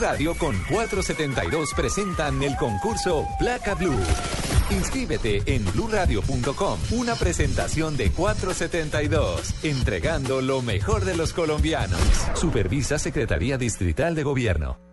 Radio con 472 presentan el concurso Placa Blue. Inscríbete en bluradio.com. Una presentación de 472, entregando lo mejor de los colombianos. Supervisa Secretaría Distrital de Gobierno.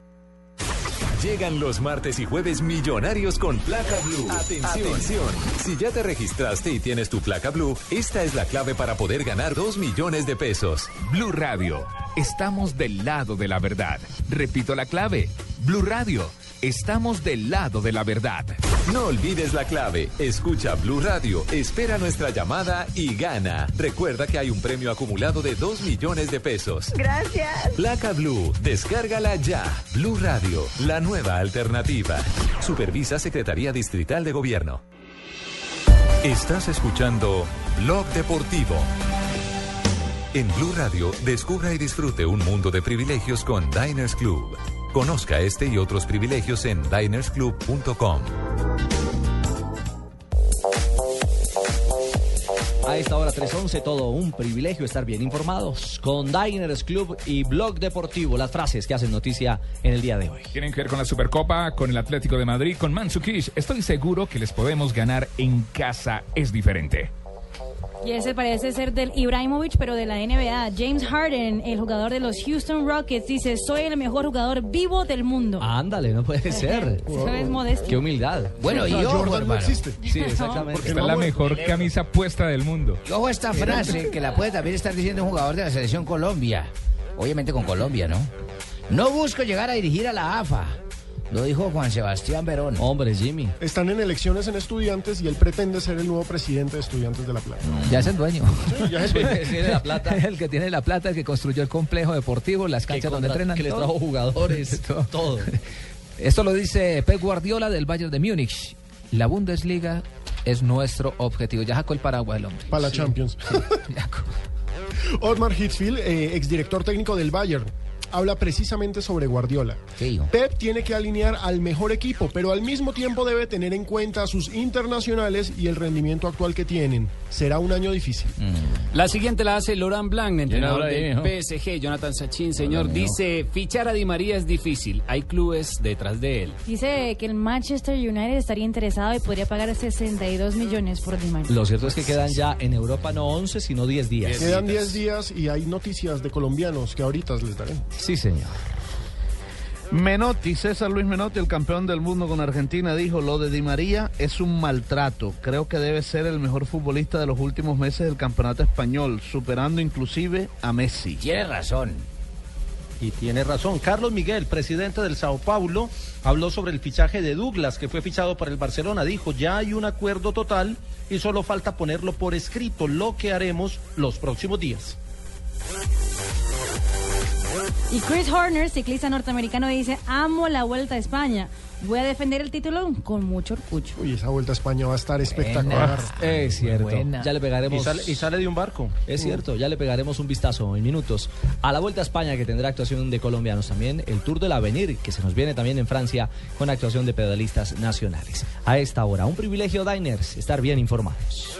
Llegan los martes y jueves millonarios con placa blue. Atención. Si ya te registraste y tienes tu placa blue, esta es la clave para poder ganar 2 millones de pesos. Blue Radio, estamos del lado de la verdad. Repito la clave. Blue Radio, estamos del lado de la verdad. No olvides la clave. Escucha Blue Radio, espera nuestra llamada y gana. Recuerda que hay un premio acumulado de 2 millones de pesos. Gracias. Placa Blue, descárgala ya. Blue Radio, la nueva alternativa. Supervisa Secretaría Distrital de Gobierno. Estás escuchando Blog Deportivo. En Blue Radio, descubra y disfrute un mundo de privilegios con Diners Club. Conozca este y otros privilegios en dinersclub.com. A esta hora 3.11, todo un privilegio estar bien informados con Diners Club y Blog Deportivo, las frases que hacen noticia en el día de hoy. Tienen que ver con la Supercopa, con el Atlético de Madrid, con Mansukish. Estoy seguro que les podemos ganar en casa. Es diferente. Y ese parece ser del Ibrahimovic, pero de la NBA. James Harden, el jugador de los Houston Rockets, dice, soy el mejor jugador vivo del mundo. Ándale, no puede ser. Eso es modesto. Qué humildad. Bueno, y ojo, Jordan no hermano. existe. Sí, exactamente. Porque está la mejor camisa puesta del mundo. Y ojo a esta frase que la puede también estar diciendo un jugador de la selección Colombia. Obviamente con Colombia, ¿no? No busco llegar a dirigir a la AFA. Lo dijo Juan Sebastián Verón. Hombre, Jimmy. Están en elecciones en estudiantes y él pretende ser el nuevo presidente de estudiantes de La Plata. Ya es el dueño. Sí, ya es el dueño. Tiene la plata. el que tiene la plata, el que construyó el complejo deportivo, las canchas donde entrenan. que le todo. trajo jugadores, todo. Esto lo dice Pep Guardiola del Bayern de Múnich. La Bundesliga es nuestro objetivo. Ya sacó el paraguas el hombre. Para la Champions. Otmar Hitzfeld, eh, exdirector técnico del Bayern, habla precisamente sobre Guardiola. Pep tiene que alinear al mejor equipo, pero al mismo tiempo debe tener en cuenta a sus internacionales y el rendimiento actual que tienen. Será un año difícil. La siguiente la hace Laurent Blanc, entrenador del. PSG. Jonathan Sachin, señor, Hola, dice, fichar a Di María es difícil. Hay clubes detrás de él. Dice que el Manchester United estaría interesado y podría pagar 62 millones por Di María. Lo cierto es que quedan ya en Europa no 11, sino 10 días. Quedan 10 días y hay noticias de colombianos que ahorita les daré. Sí, señor. Menotti, César Luis Menotti, el campeón del mundo con Argentina, dijo, lo de Di María es un maltrato. Creo que debe ser el mejor futbolista de los últimos meses del campeonato español, superando inclusive a Messi. Tiene razón. Y tiene razón. Carlos Miguel, presidente del Sao Paulo, habló sobre el fichaje de Douglas, que fue fichado para el Barcelona. Dijo, ya hay un acuerdo total y solo falta ponerlo por escrito, lo que haremos los próximos días. Y Chris Horner, ciclista norteamericano, dice, amo la Vuelta a España. Voy a defender el título con mucho orgullo. Uy, esa vuelta a España va a estar espectacular. Es cierto. buena. Ya le pegaremos. Y sale- y sale de un barco. Es cierto, ya le pegaremos un vistazo en minutos a la Vuelta a España que tendrá actuación de colombianos también, el Tour del Avenir que se nos viene también en Francia con actuación de pedalistas nacionales. A esta hora, un privilegio Diners, estar bien informados.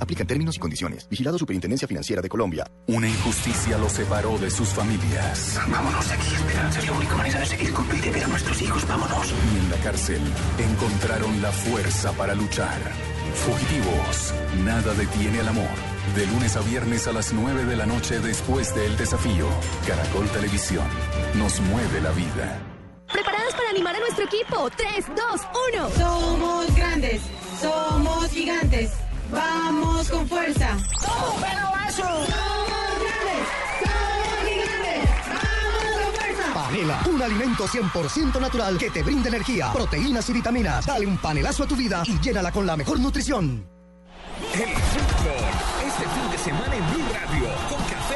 Aplican términos y condiciones. Vigilado Superintendencia Financiera de Colombia. Una injusticia los separó de sus familias. Vámonos de aquí, Esperanza. Es la única manera de seguir con vida y ver a nuestros hijos. Vámonos. Y en la cárcel encontraron la fuerza para luchar. Fugitivos, nada detiene al amor. De lunes a viernes a las 9 de la noche después del desafío. Caracol Televisión. Nos mueve la vida. ¿Preparados para animar a nuestro equipo? 3, 2, 1. Somos grandes, somos gigantes. Vamos con fuerza. ¡Somos pelobazo! ¡Somos grandes! ¡Somos gigantes! ¡Vamos con fuerza! Panela, un alimento 100% natural que te brinda energía, proteínas y vitaminas. Dale un panelazo a tu vida y llénala con la mejor nutrición. El fútbol. Este fin de semana en Blue Radio. Con Café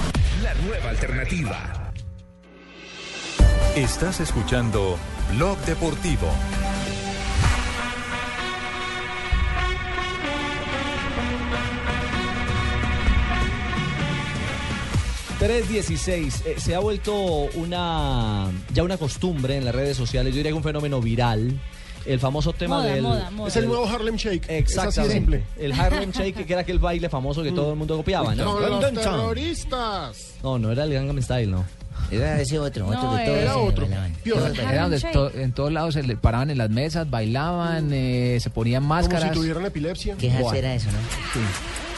Nueva alternativa. Estás escuchando Blog Deportivo. ...316... eh, se ha vuelto una... ya una costumbre en las redes sociales, yo diría que un fenómeno viral... El famoso tema Moda, del... moda, moda. Es el nuevo Harlem Shake. Exactamente. Es simple. El Harlem Shake, que era aquel baile famoso que todo el mundo copiaba, ¿no? Con los terroristas. No, no era el Gangnam Style, no. Era ese otro, otro No, que todos era otro. Era donde to- en todos lados se le paraban en las mesas, bailaban, eh, se ponían Como máscaras. si tuvieran epilepsia. ¿Qué Buah. era eso, no?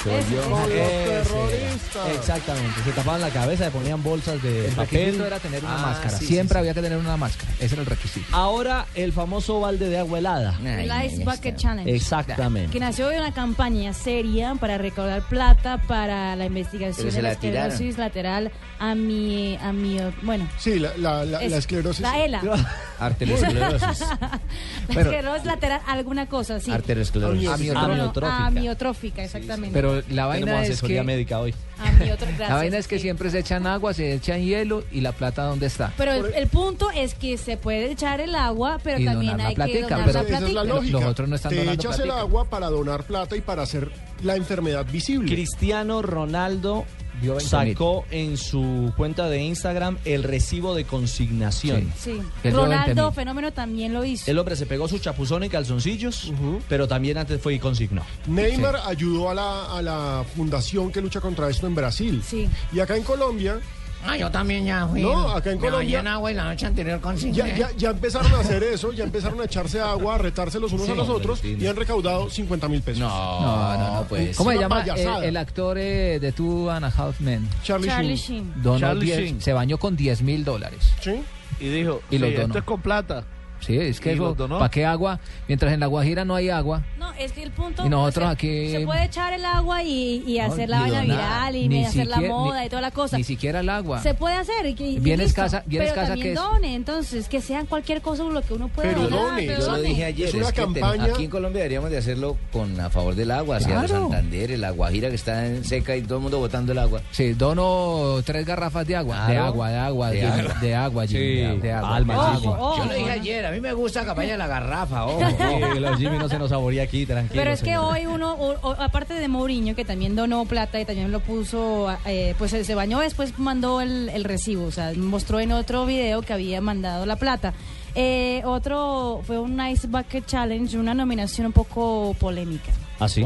Con los terroristas. Exactamente, se tapaban la cabeza, se ponían bolsas de El papel. requisito era tener una Ah, máscara. sí, Siempre sí, había que tener una máscara. Ese era el requisito. Ahora el famoso balde de agua helada. El Ice Bucket Challenge. Exactamente. Que nació de una campaña seria para recaudar plata para la investigación Pero se de la esclerosis lateral a mi, a mi, bueno. Sí, la, la, la, es- la esclerosis. La ELA. Arteriosclerosis. La esclerosis lateral, alguna cosa, sí. Arteriosclerosis. Amiotrófica. Amiotrófica, exactamente. Pero la vaina Tenemos es asesoría que médica hoy. Amiotro- la gracias, vaina es que sí. siempre se echan agua, se echan hielo y la plata dónde está. Pero el, el punto es que se puede echar el agua, pero Y también la hay que platica, donar pero- la Esa es la platica. lógica. Los otros no están Te echas el platica. agua para donar plata y para hacer la enfermedad visible. Cristiano Ronaldo Dio 20 mil. sacó en su cuenta de Instagram el recibo de consignación. Sí. Que dio 20 Ronaldo. Fenómeno también lo hizo. El hombre se pegó su chapuzón en calzoncillos, pero también antes fue y consignó. Neymar ayudó a la, a la fundación que lucha contra esto en Brasil. Sí. Y acá en Colombia, Ah, yo también ya fui. No, acá en Me Colombia- en agua y la noche anterior consigné. ya, ya, ya empezaron a hacer eso, ya empezaron a echarse agua, a retarse los unos Sí, a los otros y han recaudado 50 mil pesos. No, no, no, pues. ¿Cómo se llama el, payasada. el actor eh, de Two and a Half Men? Charlie, Charlie Sheen. Sheen. Donó Charlie 10 Sheen. se bañó con 10 mil dólares. ¿Sí? Y dijo, Y los sí, donó. esto es con plata. Sí, es que ¿Y eso, donó? ¿para qué agua? Mientras en La Guajira no hay agua. No, es que el punto. Y nosotros se, aquí- Se puede echar el agua y, y No, hacer la vaina viral y ni hacer la moda ni- y toda la cosa. Ni siquiera el agua. Se puede hacer. Y, que- y Vienes listo. casa- vienes pero casa también que es- done, entonces, que sean cualquier cosa lo que uno pueda Pero donar. done, pero Yo lo dije ayer, Es es, una que ten- campaña- aquí en Colombia deberíamos de hacerlo con a favor del agua, hacia los Claro. Santander, la Guajira que está en seca y todo el mundo botando el agua. Sí, dono tres garrafas de agua. De Claro. agua, de agua, De agua. de agua, de, agua. de agua. Yo lo dije ayer, a mí me gusta la campaña de la garrafa, ojo. Sí, los Jimmy no se nos saborea aquí, tranquilo. Pero es que hoy uno, o- o- aparte de Mourinho, que también donó plata y también lo puso, eh, pues se bañó, después mandó el, el recibo, o sea, mostró en otro video que había mandado la plata. Eh, otro fue un Ice Bucket Challenge, una nominación un poco polémica. ¿Ah, sí?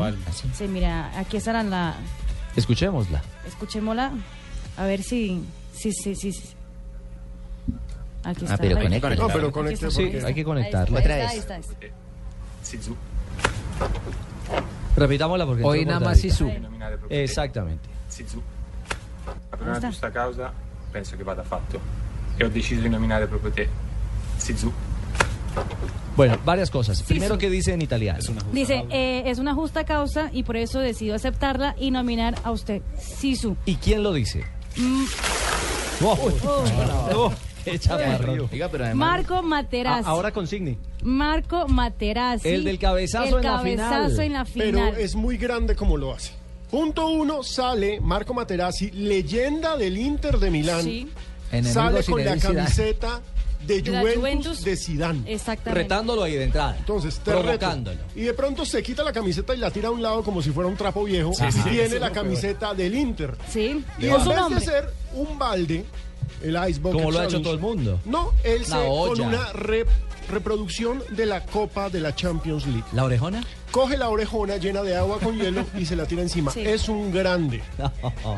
Sí, mira, aquí estará la, Escuchémosla. escuchémosla, a ver si, si, si, si. si. Aquí está. Ah, pero conecta. No, pero está. Sí, hay que está, Otra ahí vez. está, ahí está. Sisu. Repitámosla porque Hoy nada más. Sisu. Exactamente. Sisu. Per una giusta causa penso che vada fatto. E ho deciso di nominare proprio te. Sisu. Bueno, varias cosas. Primero, ¿qué dice en italiano? Dice, eh, es una justa causa y por eso decido aceptarla y nominar a usted, Sisu. ¿Y quién lo dice? Mm, Oh, oh. oh, qué chaparrón. Oiga, pero además... Marco Materazzi. Ah, ahora con Signi. Marco Materazzi. El del cabezazo El en la final. cabezazo en la Pero final. es muy grande como lo hace. Punto uno, sale Marco Materazzi, leyenda del Inter de Milán. Sí, Enemigo Sale con la Zidane. camiseta de De la Juventus, Juventus. de Zidane. exactamente. Retándolo ahí de entrada. Entonces, te reto. Provocándolo. Y de pronto se quita la camiseta y la tira a un lado como si fuera un trapo viejo. Sí, y sí, tiene la camiseta del Inter. Sí, Y en vez de hacer un balde, el Ice Bucket Como lo ha hecho todo el mundo. No, él Una se olla. con una re- reproducción de la Copa de la Champions League. ¿La orejona? Coge la orejona llena de agua con hielo y se la tira encima. Sí. Es un grande.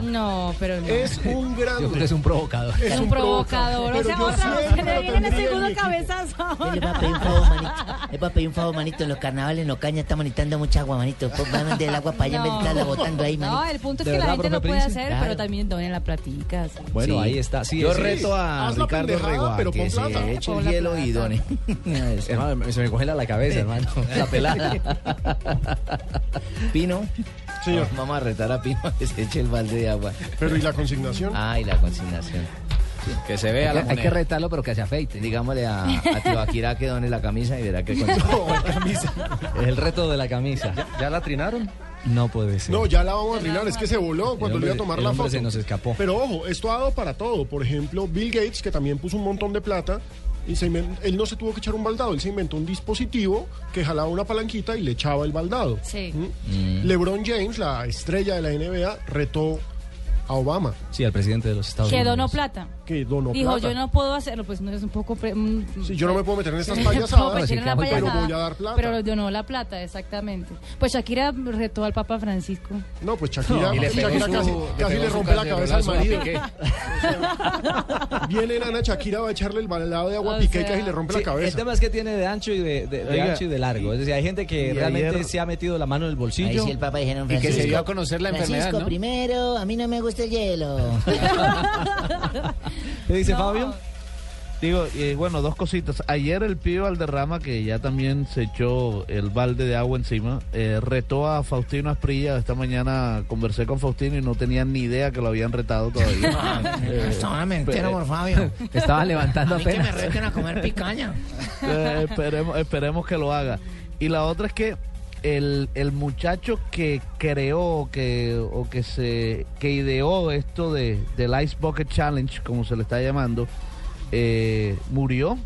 No, pero no. Es un grande. Yo creo que es un provocador. Es Es un provocador. O Pero sea, yo otra que le viene el segundo cabezazo. Le voy a pedir un favor, manito. Le voy a pedir un favor, manito. En los carnavales, en los cañas, estamos necesitando mucha agua, manito. Pues, Van a mandar el agua para allá en vez de estarla botando ahí, manito. No, el punto es ¿De que la verdad, gente lo puede Prince? hacer, Claro. pero también donen la platica. sí. Bueno, Sí. ahí está. Sí, Yo reto a Ricardo pendejada, Rego a pero que se eche el hielo y done. Se me congela la cabeza, hermano. La pelada. Pino. Señor. Vamos a retar a Pino que se eche el balde de agua. Pero ¿y la consignación? Ah, y la consignación. Que se vea la Hay que, hay que retarlo, pero que se afeite. Digámosle a, a Tibaquira que done la camisa y verá que consigue. Es el reto de la camisa. ¿Ya la trinaron? No puede ser. No, ya la vamos a arruinar. Es que se voló cuando El le iba a hombre- tomar el la hombre foto. se nos escapó. Pero ojo, esto ha dado para todo. Por ejemplo, Bill Gates, que también puso un montón de plata, y se inven- él no se tuvo que echar un baldado, él se inventó un dispositivo que jalaba una palanquita y le echaba el baldado. Sí. ¿Mm? LeBron James, la estrella de la NBA, retó a Obama, Sí, al presidente de los Estados Que Unidos. donó plata. Que donó Dijo, plata. yo no puedo hacerlo, pues no es un poco... pre- mm, Sí, yo no me puedo meter en estas no payasadas, la pero voy a dar plata. Pero donó la plata, exactamente. Pues Shakira retó al Papa Francisco. No, pues Shakira, Y le pegó Shakira su- casi, le casi le rompe la cabeza al marido. Viene Ana Shakira, va a echarle el balado de agua O Piqué y casi le rompe Sí, la cabeza. el tema es que tiene de ancho y de, de- de Oiga, ancho y de largo. Es decir, hay gente que realmente ayer- se ha metido la mano en el Ahí bolsillo. sí el papá dijeron Y que se Francisco. dio a conocer la enfermedad, Francisco, ¿no? primero, a mí no me gusta el hielo. ¿Qué dice No. Fabio? Digo, eh, bueno, dos cositas. Ayer el pibe Valderrama, que ya también se echó el balde de agua encima, eh, retó a Faustino Asprilla. Esta mañana conversé con Faustino y no tenía ni idea que lo habían retado todavía. Eh, Solamente, pero- por Fabio. Estaba levantando A mí que me reten a comer picaña. Eh, esperemos, esperemos que lo haga. Y la otra es que el, el muchacho que creó que, o que se que ideó esto de del Ice Bucket Challenge, como se le está llamando, eh, murió.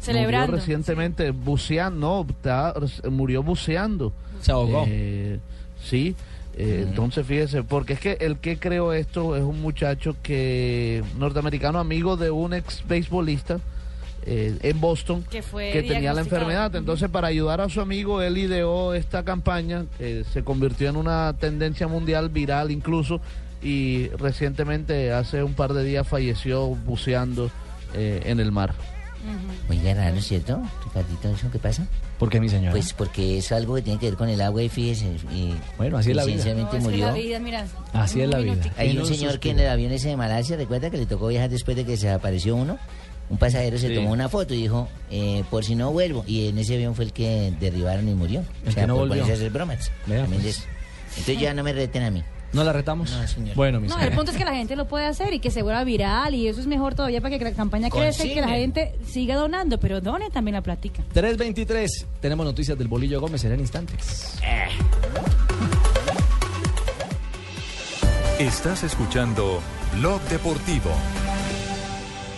Celebrando, Murió recientemente buceando, no, está- murió buceando. Se ahogó. Eh, sí. eh, Entonces fíjese, porque es que el que creó esto es un muchacho que norteamericano amigo de un ex beisbolista eh, en Boston Que fue tenía la enfermedad. Entonces para ayudar a su amigo él ideó esta campaña que se convirtió en una tendencia mundial viral incluso y recientemente hace un par de días falleció buceando eh, en el mar. Oiga, raro, ¿cierto? Ricardito, ¿eso qué pasa? ¿Por qué, mi señora? Pues porque es algo que tiene que ver con el agua y fíjese. Y Bueno, así es la vida. No, es que murió. la vida, mira, Así es la vida. Hay un señor suspiro. que en el avión ese de Malasia, recuerda que le tocó viajar después de que se apareció uno. Un pasajero se Sí. tomó una foto y dijo, eh, por si no vuelvo. Y en ese avión fue el que derribaron y murió. El o sea, que no por volvió. hacer bromas. Vea, pues. es- Entonces ya no me reten a mí. ¿No la retamos? No, señor. Bueno, mi No, señora. el punto es que la gente lo puede hacer y que se vuelva viral y eso es mejor todavía para que la campaña crezca y que la gente siga donando, pero donen también la plática. 323. Tenemos noticias del Bolillo Gómez en instantes. Estás escuchando Blog Deportivo.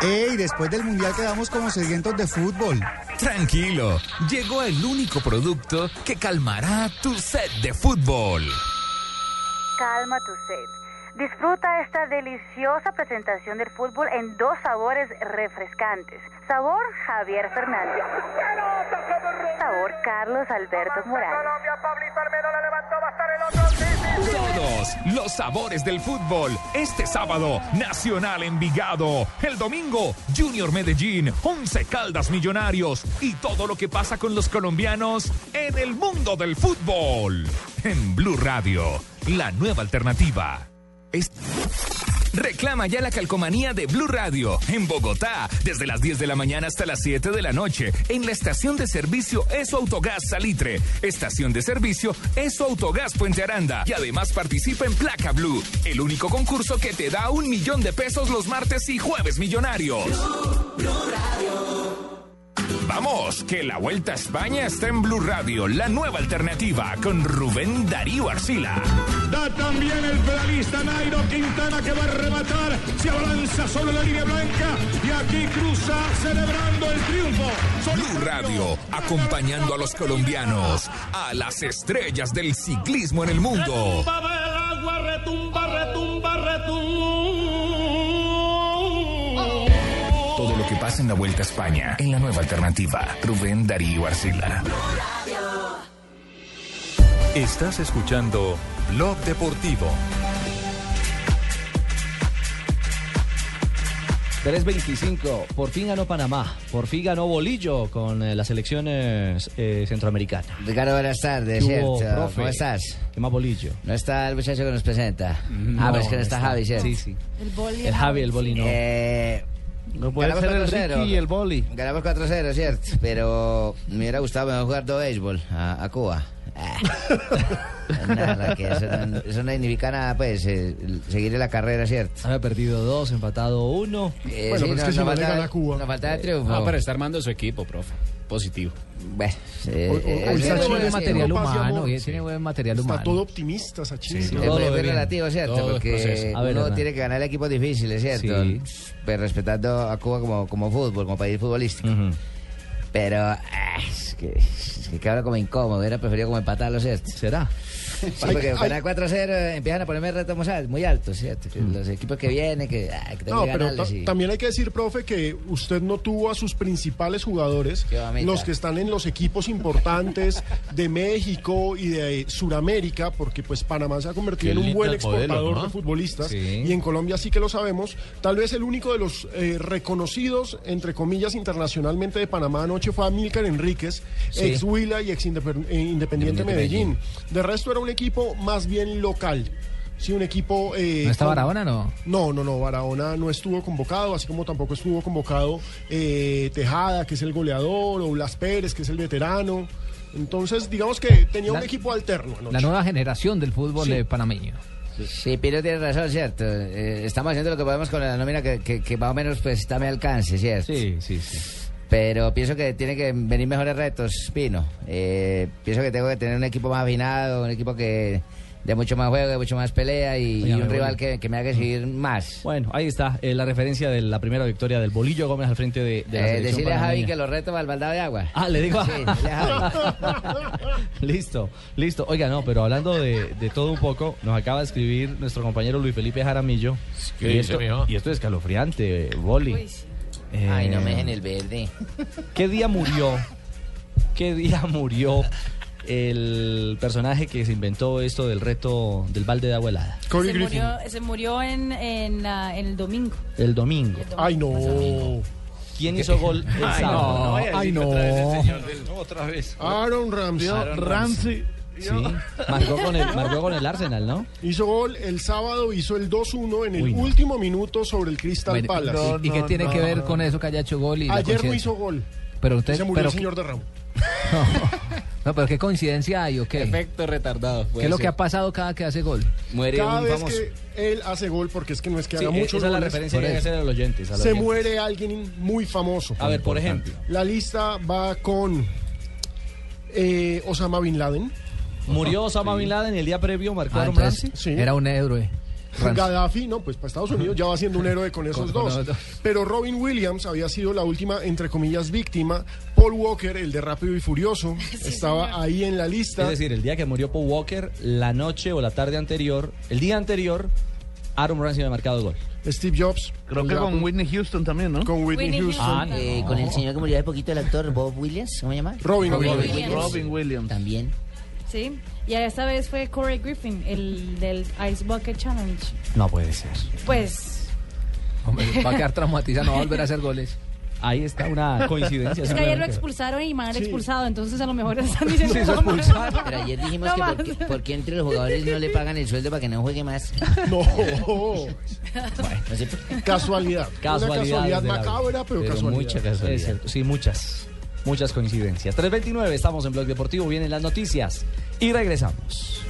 Ey, después del mundial quedamos como sedientos de fútbol. Tranquilo, llegó el único producto que calmará tu sed de fútbol. Calma tu sed. Disfruta esta deliciosa presentación del fútbol en dos sabores refrescantes. Sabor Javier Fernández. Sabor Carlos Alberto Morales. Todos los sabores del fútbol. Este sábado, Nacional Envigado. El domingo, Junior Medellín, Once Caldas Millonarios. Y todo lo que pasa con los colombianos en el mundo del fútbol. En Blue Radio, la nueva alternativa. Es- Reclama ya la calcomanía de Blue Radio en Bogotá, desde las 10 de la mañana hasta las 7 de la noche, en la estación de servicio Eso Autogás Salitre, estación de servicio Eso Autogás Puente Aranda, y además participa en Placa Blue, el único concurso que te da un millón de pesos los martes y jueves millonarios. Vamos, que la Vuelta a España está en Blue Radio, la nueva alternativa, con Rubén Darío Arcila. Da también el pedalista Nairo Quintana que va a rematar. Se abalanza sobre la línea blanca y aquí cruza celebrando el triunfo. Blue Radio, acompañando a los colombianos, a las estrellas del ciclismo en el mundo. Retumba agua, retumba, retumba, retumba. Todo lo que pasa en la Vuelta a España, en la nueva alternativa. Rubén Darío Arcila. Estás escuchando Blog Deportivo. 325. Por fin ganó Panamá. Por fin ganó Bolillo con eh, las selecciones eh, centroamericanas. Ricardo, buenas tardes, ¿Qué hubo, ¿cierto? profe? ¿Cómo estás? ¿Qué más Bolillo? No está el muchacho que nos presenta. No, ah, pero es que no está, está. Javi, ¿cierto? Sí, sí. El boli. El Javi, el boli no. Eh, No puede ganamos ser el 4-0. Ricky y el boli. Ganamos 4-0, ¿cierto? Pero me hubiera gustado mejor jugar todo béisbol a, a Cuba. Ah. Nada, que eso, no, eso no significa nada, pues, eh, seguir en la carrera, ¿cierto? Había perdido dos, empatado uno. Eh, sí, no, no falta- No falta de triunfo. Ah, pero está armando su equipo, profe. Positivo. Bueno, Eh, Hoy- hoy- hoy tiene buen material humano, amor. tiene buen material Está todo optimista, Sachin. Sí, ¿no? es, todo relativo, ¿cierto? Porque proceso. A ver, uno Hernán. tiene que ganar equipos difíciles, ¿cierto? Sí. Pues respetando a Cuba como, como fútbol, como país futbolístico. Pero ah, es que, es que como incómodo. Hubiera preferido como empatarlo, ¿cierto? ¿Será? Sí, porque hay- para 4-0 empiezan a ponerme retos muy al- muy altos, ¿cierto? Que Los equipos que vienen, que, ah, que No, que pero ta- y- también hay que decir, profe, que usted no tuvo a sus principales jugadores, los que están en los equipos importantes de México y de Sudamérica, porque pues Panamá se ha convertido Qué en un buen exportador ¿no? de futbolistas Sí. y en Colombia sí que lo sabemos. Tal vez el único de los eh, reconocidos, entre comillas, internacionalmente de Panamá anoche fue Amílcar Enríquez, Sí. ex Huila y ex eh, Independiente Independiente Medellín. De resto era un equipo más bien local. Sí, un equipo... eh, ¿No está Barahona, no? no, no, no, Barahona no estuvo convocado, así como tampoco estuvo convocado eh, Tejada, que es el goleador, o Blas Pérez, que es el veterano. Entonces, digamos que tenía un equipo alterno anoche. La nueva generación del fútbol Sí. eh, panameño. Sí, Piro tiene razón, ¿cierto? Eh, estamos haciendo lo que podemos con la nómina que, que, que más o menos pues está a mi alcance, ¿cierto? Sí, sí, sí. Pero pienso que tiene que venir mejores retos, Pino. Eh, pienso que tengo que tener un equipo más afinado, un equipo que de mucho más juego, de mucho más pelea y, Oiga, y un rival que, que me haga seguir más. Bueno, ahí está eh, la referencia de la primera victoria del Bolillo Gómez al frente de, de la Eh, selección decirle a Javi que los retos va al baldado de agua. Ah, le digo. Sí, a Javi. listo, listo. Oiga, no, pero hablando de, de todo un poco, nos acaba de escribir nuestro compañero Luis Felipe Jaramillo. ¿Qué y, dice, esto, y esto es escalofriante, Boli. Eh, Ay, no me dejen el verde. ¿Qué día murió? ¿Qué día murió el personaje que se inventó esto del reto del balde de agua helada? Corey se Griffin. murió, se murió en, en, la- en el domingo. El domingo. Ay, no. ¿Quién hizo gol el Ay, sábado? no, no ay, no. otra vez el señor Otra vez. Aaron Ramsey. Aaron Ramsey. Sí, marcó con, el, marcó con el Arsenal, ¿no? Hizo gol el sábado, hizo el 2-1 en el Uy, no. último minuto sobre el Crystal Bueno, Palace. ¿Y, y qué tiene que ver con eso que haya hecho gol? Y la Ayer no hizo gol. Pero usted, se murió pero, el señor de Ramos. no, pero qué coincidencia hay o qué? Efecto retardado. ¿Qué es lo que ha pasado cada que hace gol? Muere Cada un vez famoso. que él hace gol, porque es que no es que Sí, haga esa muchos es la goles, referencia que hay que hacer a los oyentes. a los se oyentes. muere alguien muy famoso. A ver, por ejemplo. La lista va con eh, Osama Bin Laden, Murió Osama Bin Laden y el día previo marcó Ah, entonces. Sí. Era un héroe. Gaddafi, no, pues para Estados Unidos ya va siendo un héroe con esos dos. Pero Robin Williams había sido la última, entre comillas, víctima. Paul Walker, el de Rápido y Furioso, estaba ahí en la lista. Es decir, el día que murió Paul Walker, la noche o la tarde anterior, el día anterior, Aaron Ramsey había marcado gol. Steve Jobs. Creo el que con Whitney Houston también, ¿no? con Whitney, Whitney Houston. Houston. Eh, con el señor que murió hace poquito, el actor Bob Williams, ¿cómo se llama? Robin, Robin Williams. Williams. Robin Williams. También. Sí. Y esta vez fue Corey Griffin, el del Ice Bucket Challenge. No puede ser. Pues Hombre, va a quedar traumatizado, no va a volver a hacer goles. Ahí está una coincidencia. es que ayer lo expulsaron y man Sí. expulsado, entonces a lo mejor están diciendo Sí, expulsaron. Pero ayer dijimos No que por qué, por qué entre los jugadores no le pagan el sueldo para que no juegue más. No, No sé qué. casualidad. Una casualidad macabra, pero, casualidad. mucha Es casualidad. cierto, sí, muchas. Muchas coincidencias. 329, estamos en Blog Deportivo, vienen las noticias y regresamos.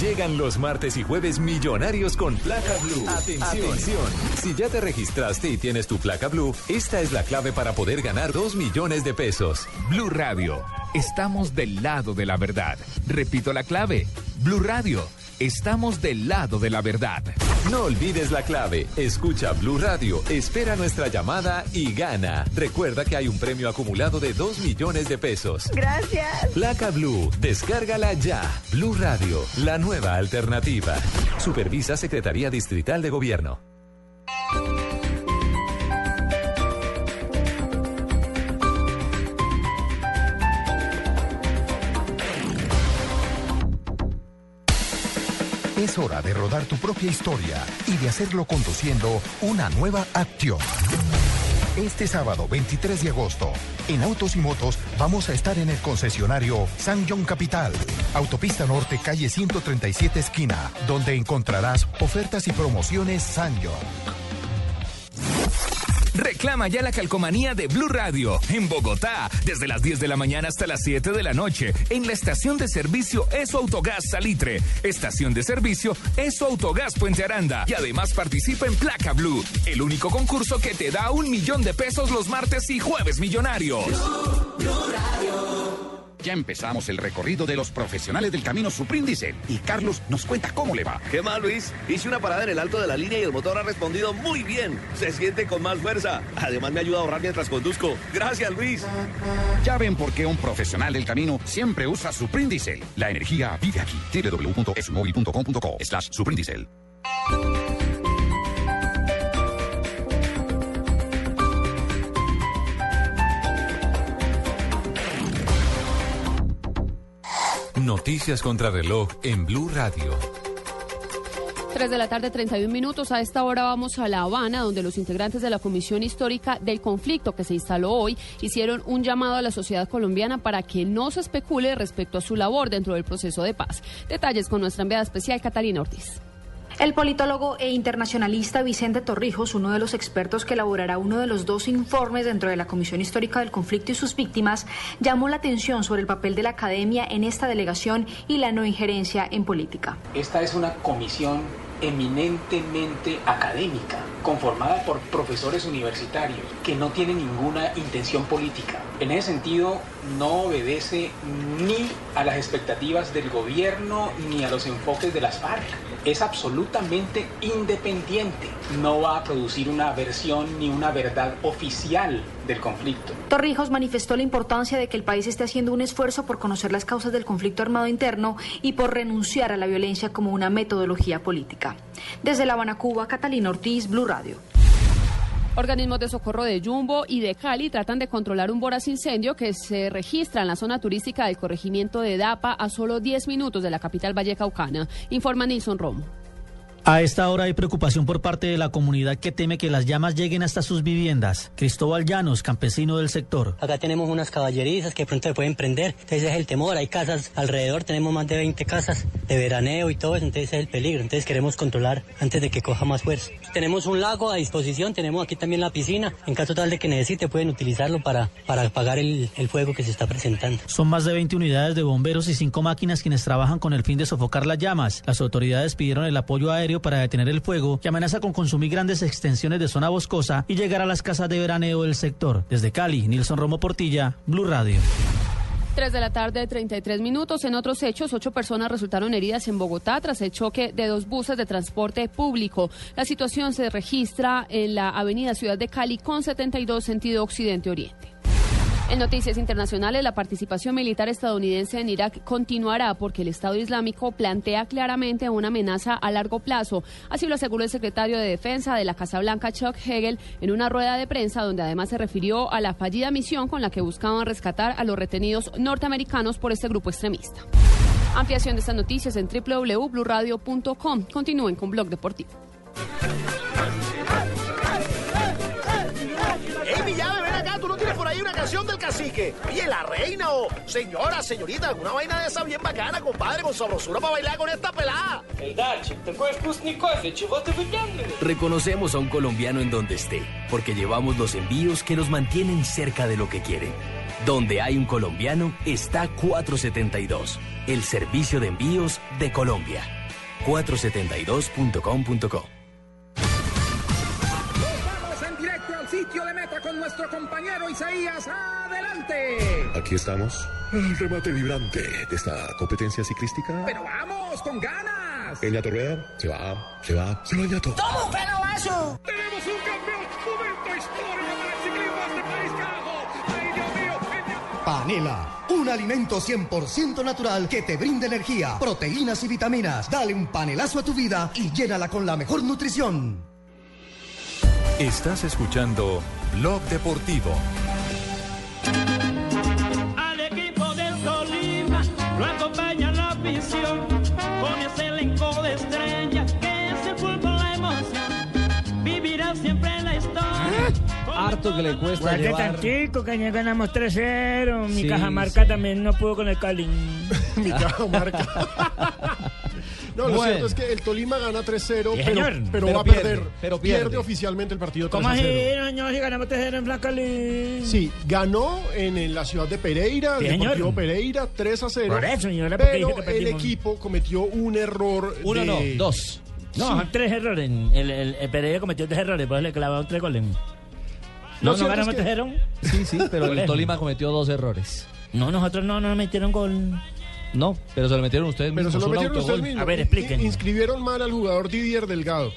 Llegan los martes y jueves millonarios con placa blue. Atención. Si ya te registraste y tienes tu placa blue, esta es la clave para poder ganar 2 millones de pesos. Blue Radio. Estamos del lado de la verdad. Repito la clave. Blue Radio. Estamos del lado de la verdad. No olvides la clave. Escucha Blue Radio, espera nuestra llamada y gana. Recuerda que hay un premio acumulado de 2 millones de pesos. Gracias. Placa Blue, descárgala ya. Blue Radio, la nueva alternativa. Supervisa Secretaría Distrital de Gobierno. Es hora de rodar tu propia historia y de hacerlo conduciendo una nueva acción. Este sábado 23 de agosto, en Autos y Motos vamos a estar en el concesionario San John Capital, Autopista Norte, calle 137 esquina, donde encontrarás ofertas y promociones San John. Reclama ya la calcomanía de Blue Radio en Bogotá, desde las 10 de la mañana hasta las 7 de la noche, en la estación de servicio Eso Autogás Salitre, estación de servicio Eso Autogás Puente Aranda. Y además participa en Placa Blue, el único concurso que te da un millón de pesos los martes y jueves millonarios. Ya empezamos el recorrido de los profesionales del camino Suprindicel y Carlos nos cuenta cómo le va. ¿Qué más, Luis? Hice una parada en el alto de la línea y el motor ha respondido muy bien. Se siente con más fuerza. Además, me ayuda a ahorrar mientras conduzco. Gracias, Luis. Ya ven por qué un profesional del camino siempre usa Suprindicel. La energía vive aquí. www.esmóvil.com.co slash Suprindicel. Noticias contra reloj en Blue Radio. 3 de la tarde, 31 minutos. A esta hora vamos a La Habana, donde los integrantes de la Comisión Histórica del Conflicto que se instaló hoy hicieron un llamado a la sociedad colombiana para que no se especule respecto a su labor dentro del proceso de paz. Detalles con nuestra enviada especial, Catalina Ortiz. El politólogo e internacionalista Vicente Torrijos, uno de los expertos que elaborará uno de los dos informes dentro de la Comisión Histórica del Conflicto y sus víctimas, llamó la atención sobre el papel de la academia en esta delegación y la no injerencia en política. Esta es una comisión eminentemente académica, conformada por profesores universitarios que no tienen ninguna intención política. En ese sentido, no obedece ni a las expectativas del gobierno ni a los enfoques de las FARC. Es absolutamente independiente. No va a producir una versión ni una verdad oficial del conflicto. Torrijos manifestó la importancia de que el país esté haciendo un esfuerzo por conocer las causas del conflicto armado interno y por renunciar a la violencia como una metodología política. Desde La Habana, Cuba, Catalina Ortiz, Blue Radio. Organismos de socorro de Jumbo y de Cali tratan de controlar un voraz incendio que se registra en la zona turística del corregimiento de Dapa a solo 10 minutos de la capital vallecaucana. Informa Nilson Romo. A esta hora hay preocupación por parte de la comunidad que teme que las llamas lleguen hasta sus viviendas. Cristóbal Llanos, campesino del sector. Acá tenemos unas caballerizas que de pronto se pueden prender. Entonces es el temor. Hay casas alrededor, tenemos más de 20 casas de veraneo y todo eso. Entonces es el peligro. Entonces queremos controlar antes de que coja más fuerza. Tenemos un lago a disposición, tenemos aquí también la piscina. En caso tal de que necesite pueden utilizarlo para, para apagar el, el fuego que se está presentando. Son más de 20 unidades de bomberos y 5 máquinas quienes trabajan con el fin de sofocar las llamas. Las autoridades pidieron el apoyo aéreo para detener el fuego que amenaza con consumir grandes extensiones de zona boscosa y llegar a las casas de veraneo del sector. Desde Cali, Nilson Romo Portilla, Blue Radio. 3 de la tarde, 33 minutos. En otros hechos, ocho personas resultaron heridas en Bogotá tras el choque de dos buses de transporte público. La situación se registra en la avenida Ciudad de Cali con 72 sentido occidente-oriente. En noticias internacionales, la participación militar estadounidense en Irak continuará porque el Estado Islámico plantea claramente una amenaza a largo plazo. Así lo aseguró el secretario de Defensa de la Casa Blanca, Chuck Hagel, en una rueda de prensa donde además se refirió a la fallida misión con la que buscaban rescatar a los retenidos norteamericanos por este grupo extremista. Ampliación de estas noticias en www.bluradio.com. Continúen con Blog Deportivo. Ahí una canción del cacique? Oye, la reina o señora, señorita, alguna vaina de esa bien bacana, compadre, con sabrosura para bailar con esta pelada. Reconocemos a un colombiano en donde esté, porque llevamos los envíos que nos mantienen cerca de lo que quieren. Donde hay un colombiano está 472, el servicio de envíos de Colombia. 472.com.co nuestro compañero Isaías. ¡Adelante! Aquí estamos. El remate vibrante de esta competencia ciclística. ¡Pero vamos, con ganas! El ñato rueda. Se va, se va, se va el ñato. ¡Toma un pedazo! ¡Tenemos un campeón! ¡Momento histórico para el ciclismo de este país, carajo! ¡Ay, Dios mío! Panela, un alimento 100% natural que te brinda energía, proteínas y vitaminas. Dale un panelazo a tu vida y llénala con la mejor nutrición. Estás escuchando Blog Deportivo. Al equipo del Tolima lo acompaña la afición con ese elenco de estrellas que es el fútbol la emoción. Vivirá siempre en la historia. Harto que le cuesta Guarde llevar... tantico, que ayer ganamos 3-0. Mi Sí, Cajamarca sí. también no pudo con el Cali. Mi Cajamarca. No, lo Bueno. cierto es que el Tolima gana 3-0, Sí, pero, pero Pero va a pierde, perder. pero pierde. oficialmente el partido 3 ¿Cómo así, 0. señor, si ganamos 3-0 en Flacalí? Sí, ganó en, en la ciudad de Pereira, Sí, el Deportivo señor. Pereira, 3 a 0. Por eso, señora, pero el equipo cometió un error. Uno de... no, dos. No, Sí. son tres errores. El, el, el Pereira cometió tres errores, por eso le clavaron tres goles. Lo No, no cierto ganamos que- 3-0. Sí, sí, pero el. Tolima cometió dos errores. No, nosotros no, no nos metieron gol. No, pero se lo metieron ustedes Pero mismos. se lo metieron autogol. ustedes mismos. A ver, explíquenme. Inscribieron mal al jugador Didier Delgado.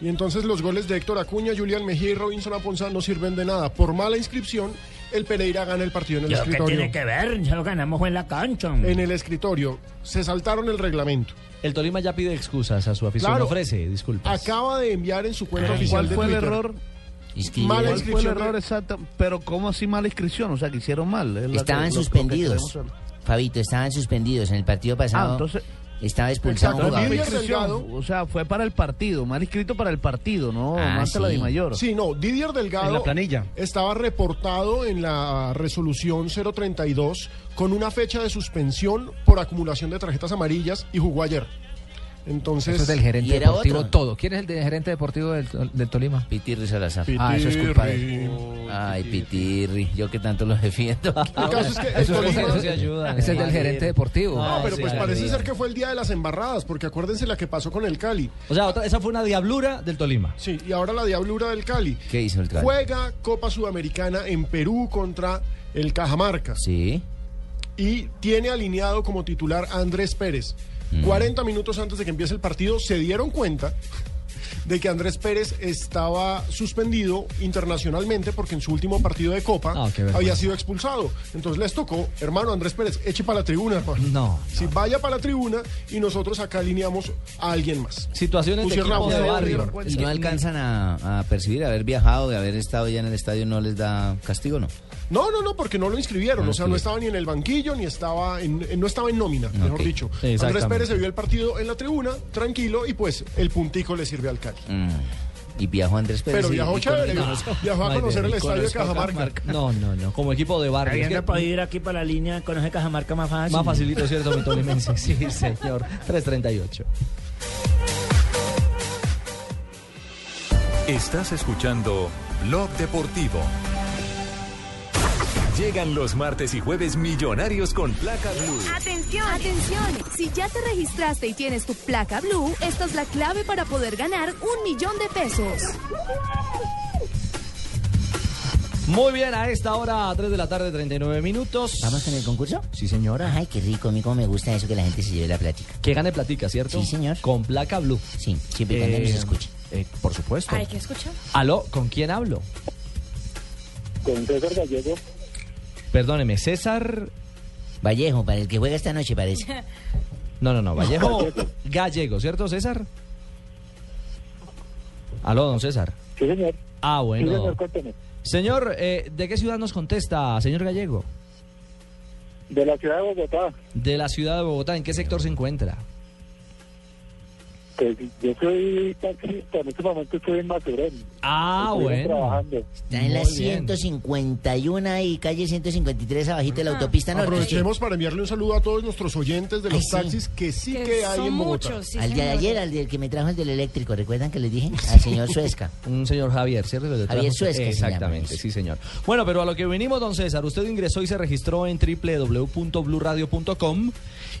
Y entonces los goles de Héctor Acuña, Julián Mejía y Robinson Aponza no sirven de nada. Por mala inscripción, el Pereira gana el partido en el ¿Yo qué escritorio. tiene que ver? Ya lo ganamos en la cancha. En el escritorio. Se saltaron el reglamento. El Tolima ya pide excusas a su afición. Claro. Ofrece disculpas. Acaba de enviar en su cuenta Ay, oficial ¿cuál de fue el error? Mala ¿Cuál fue el inscripción error exacto? Pero ¿cómo así mala inscripción? O sea, que hicieron mal. es que- Estaban que suspendidos. Fabito, estaban suspendidos. En el partido pasado Ah, entonces- estaba expulsado un jugador. O sea, fue para el partido, mal inscrito para el partido, no, Ah, no ante la sí. Di Mayor. Sí, no, Didier Delgado En la planilla. estaba reportado en la resolución 032 con una fecha de suspensión por acumulación de tarjetas amarillas y jugó ayer. Entonces, Eso es del gerente ¿Y era deportivo otro? todo. ¿Quién es el de- gerente deportivo del, del Tolima? Pitirri Salazar. Ah, eso es culpa de él. Ay, Pitirri, yo que tanto lo defiendo. El caso es que el Eso es- Tolima- ayuda. Es del gerente deportivo. No, pero pues parece ser que fue el día de las embarradas, porque acuérdense la que pasó con el Cali. O sea, otra- esa fue una diablura del Tolima. Sí, y ahora la diablura del Cali. ¿Qué hizo el Cali? Juega Copa Sudamericana en Perú contra el Cajamarca. Sí. Y tiene alineado como titular a Andrés Pérez. Mm. 40 minutos antes de que empiece el partido se dieron cuenta de que Andrés Pérez estaba suspendido internacionalmente porque en su último partido de Copa Ah, había sido expulsado. Entonces les tocó, hermano Andrés Pérez, eche para la tribuna, hermano. No. Si vaya para la tribuna y nosotros acá alineamos a alguien más. Situaciones de Pusieron equipo de José barrio. ¿Y no alcanzan a, a percibir, haber viajado, de haber estado ya en el estadio, no les da castigo, no? No, no, no, porque no lo inscribieron. No o sea, no estaba ni en el banquillo, ni estaba en, no estaba en nómina, mejor dicho. Andrés Pérez se vio el partido en la tribuna, tranquilo, y pues el puntico le sirve al Cali. Mm. Y viajó Andrés Pérez. Pero viajó chévere, con- viajó- a conocer el estadio de Cajamarca. No, no, no. Como equipo de barrio. Es Habiendo que- podido ir aquí para la línea, conoce Cajamarca más fácil. Más facilito, ¿cierto, mi tolimense? Sí, señor. 338. Estás escuchando Blog Deportivo. Llegan los martes y jueves millonarios con placa blue. Atención, atención. Si ya te registraste y tienes tu placa blue, esta es la clave para poder ganar un millón de pesos. Muy bien, a esta hora, 3 de la tarde, 39 minutos. ¿Vamos con el concurso? Sí, señora. Ay, qué rico, a mí como me gusta eso que la gente se lleve la plática. Que gane platica, ¿cierto? Sí, señor. Con placa blue. Sí, siempre y cuando nos escuche. eh, por supuesto. Hay que escuchar. Aló, ¿con quién hablo? Con César Gallego. Perdóneme, César. Vallejo, para el que juega esta noche parece. No, no, no, Vallejo Gallego, ¿cierto, César? Aló, don César. Sí, señor. Ah, Sí, bueno. señor, cuénteme. Señor, eh, ¿de qué ciudad nos contesta, señor Gallego? De la ciudad de Bogotá. De la ciudad de Bogotá, ¿en qué sector se encuentra? Pues yo soy taxista, en este momento estoy en Maturén. Ah, Estoy bueno. trabajando. Está en la 151 y calle 153 abajito de la autopista norte. Aprovechemos para enviarle un saludo a todos nuestros oyentes de los Ay, sí. taxis que sí que, hay en Bogotá. al de ayer, al del que me trajo el del eléctrico, ¿recuerdan que les dije? Al señor Suezca. Un señor Javier, ¿cierto? Javier trajo- se Exactamente, sí, señor. Bueno, pero a lo que venimos, don César, usted ingresó y se registró en www.bluradio.com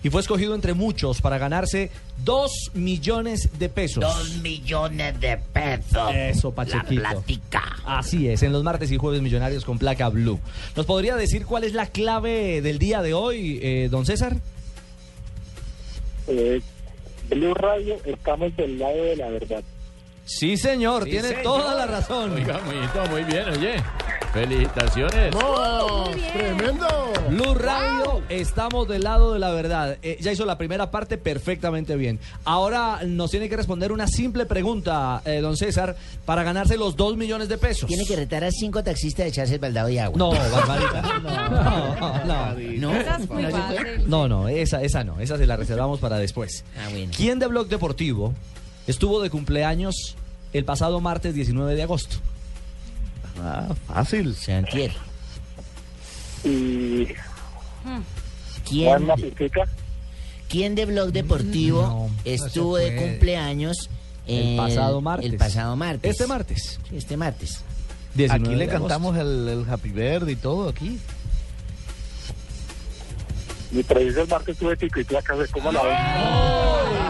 y fue escogido entre muchos para ganarse dos millones de pesos. Dos millones de pesos. Eso, Pachequito. La platica. Así es, en los martes y jueves millonarios con placa blue. ¿Nos podría decir cuál es la clave del día de hoy, eh, don César? Eh, Blue Radio, estamos del lado de la verdad. Sí, señor, Sí, tiene señor. toda la razón. Oiga, muy, muy bien, oye. Felicitaciones. ¡Tremendo! Blue Radio, estamos del lado de la verdad. Eh, ya hizo la primera parte perfectamente bien. Ahora nos tiene que responder una simple pregunta, eh, don César, para ganarse los dos millones de pesos. Tiene que retar a cinco taxistas de echarse el baldado de agua. No, Barbarita. No, no, No. no. Esa es muy ¿No? No, no, esa, esa no. Esa se la reservamos para después. Ah, bueno. ¿Quién de Blog Deportivo estuvo de cumpleaños el pasado martes 19 de agosto? Ah, fácil. Santier. Y ¿Quién. ¿Quién de Blog Deportivo No, estuvo no se de cumpleaños El pasado martes. El pasado martes. Este martes. Este martes. 19 Aquí le cantamos el, el Happy Birthday y todo aquí. Mi preciso el martes tuve pico y placa, ¿cómo la ven?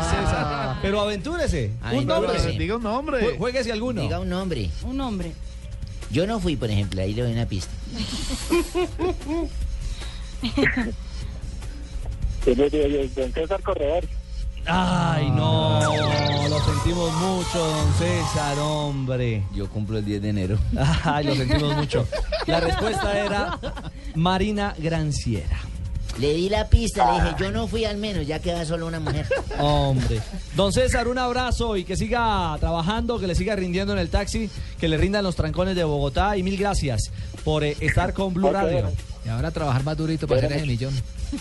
César. Pero aventúrese. Ay, un no, nombre. Diga un nombre. Jue- Juéguese alguno. Diga un nombre. Un hombre. Yo no fui, por ejemplo, ahí le doy una pista. Don César Corredor. Ay, no, lo sentimos mucho, don César, hombre. Yo cumplo el 10 de enero. Ay, lo sentimos mucho. La respuesta era Marina Granciera. Le di la pista, le dije, yo no fui al menos, ya queda solo una mujer. Hombre. Don César, un abrazo y que siga trabajando, que le siga rindiendo en el taxi, que le rindan los trancones de Bogotá y mil gracias por eh, estar con Blue Radio. Y ahora trabajar más durito para hacer ese millón.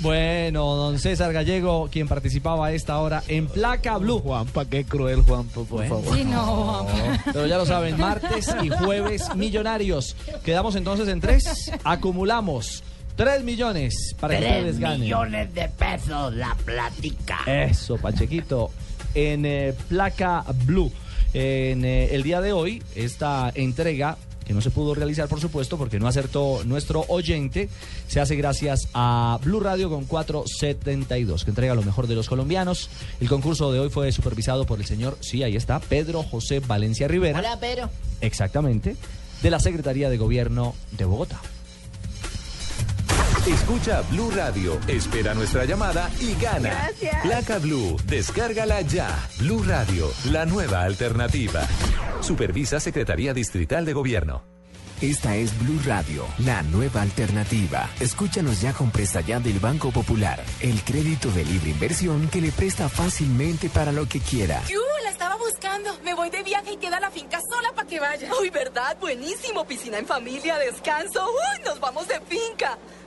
Bueno, don César Gallego, quien participaba a esta hora en Placa Blue. Juanpa, qué cruel, Juanpa, por favor. Sí, no. Pero ya lo saben, martes y jueves millonarios. Quedamos entonces en tres. Acumulamos tres millones para que ustedes ganen. millones de pesos, la plática. Eso, Pachequito. En eh, Placa Blue. En eh, el día de hoy, esta entrega que no se pudo realizar, por supuesto, porque no acertó nuestro oyente, se hace gracias a Blue Radio con 472, que entrega lo mejor de los colombianos. El concurso de hoy fue supervisado por el señor, sí, ahí está, Pedro José Valencia Rivera. Hola, Pedro. Exactamente, de la Secretaría de Gobierno de Bogotá. Escucha Blue Radio, espera nuestra llamada y gana. Gracias. Placa Blue, descárgala ya. Blue Radio, la nueva alternativa. Supervisa Secretaría Distrital de Gobierno. Esta es Blue Radio, la nueva alternativa. Escúchanos ya con Presta Ya del Banco Popular, el crédito de libre inversión que le presta fácilmente para lo que quiera. ¡Yu! La estaba buscando. Me voy de viaje y queda la finca sola para que vaya. Uy, ¿verdad? Buenísimo. Piscina en familia, descanso. Uy, nos vamos de finca.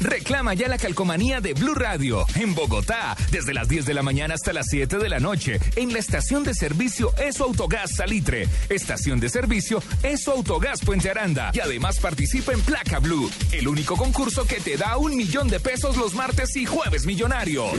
Reclama ya la calcomanía de Blue Radio en Bogotá, desde las 10 de la mañana hasta las 7 de la noche, en la estación de servicio Eso Autogás Salitre, estación de servicio Eso Autogás Puente Aranda. Y además participa en Placa Blue, el único concurso que te da un millón de pesos los martes y jueves millonarios.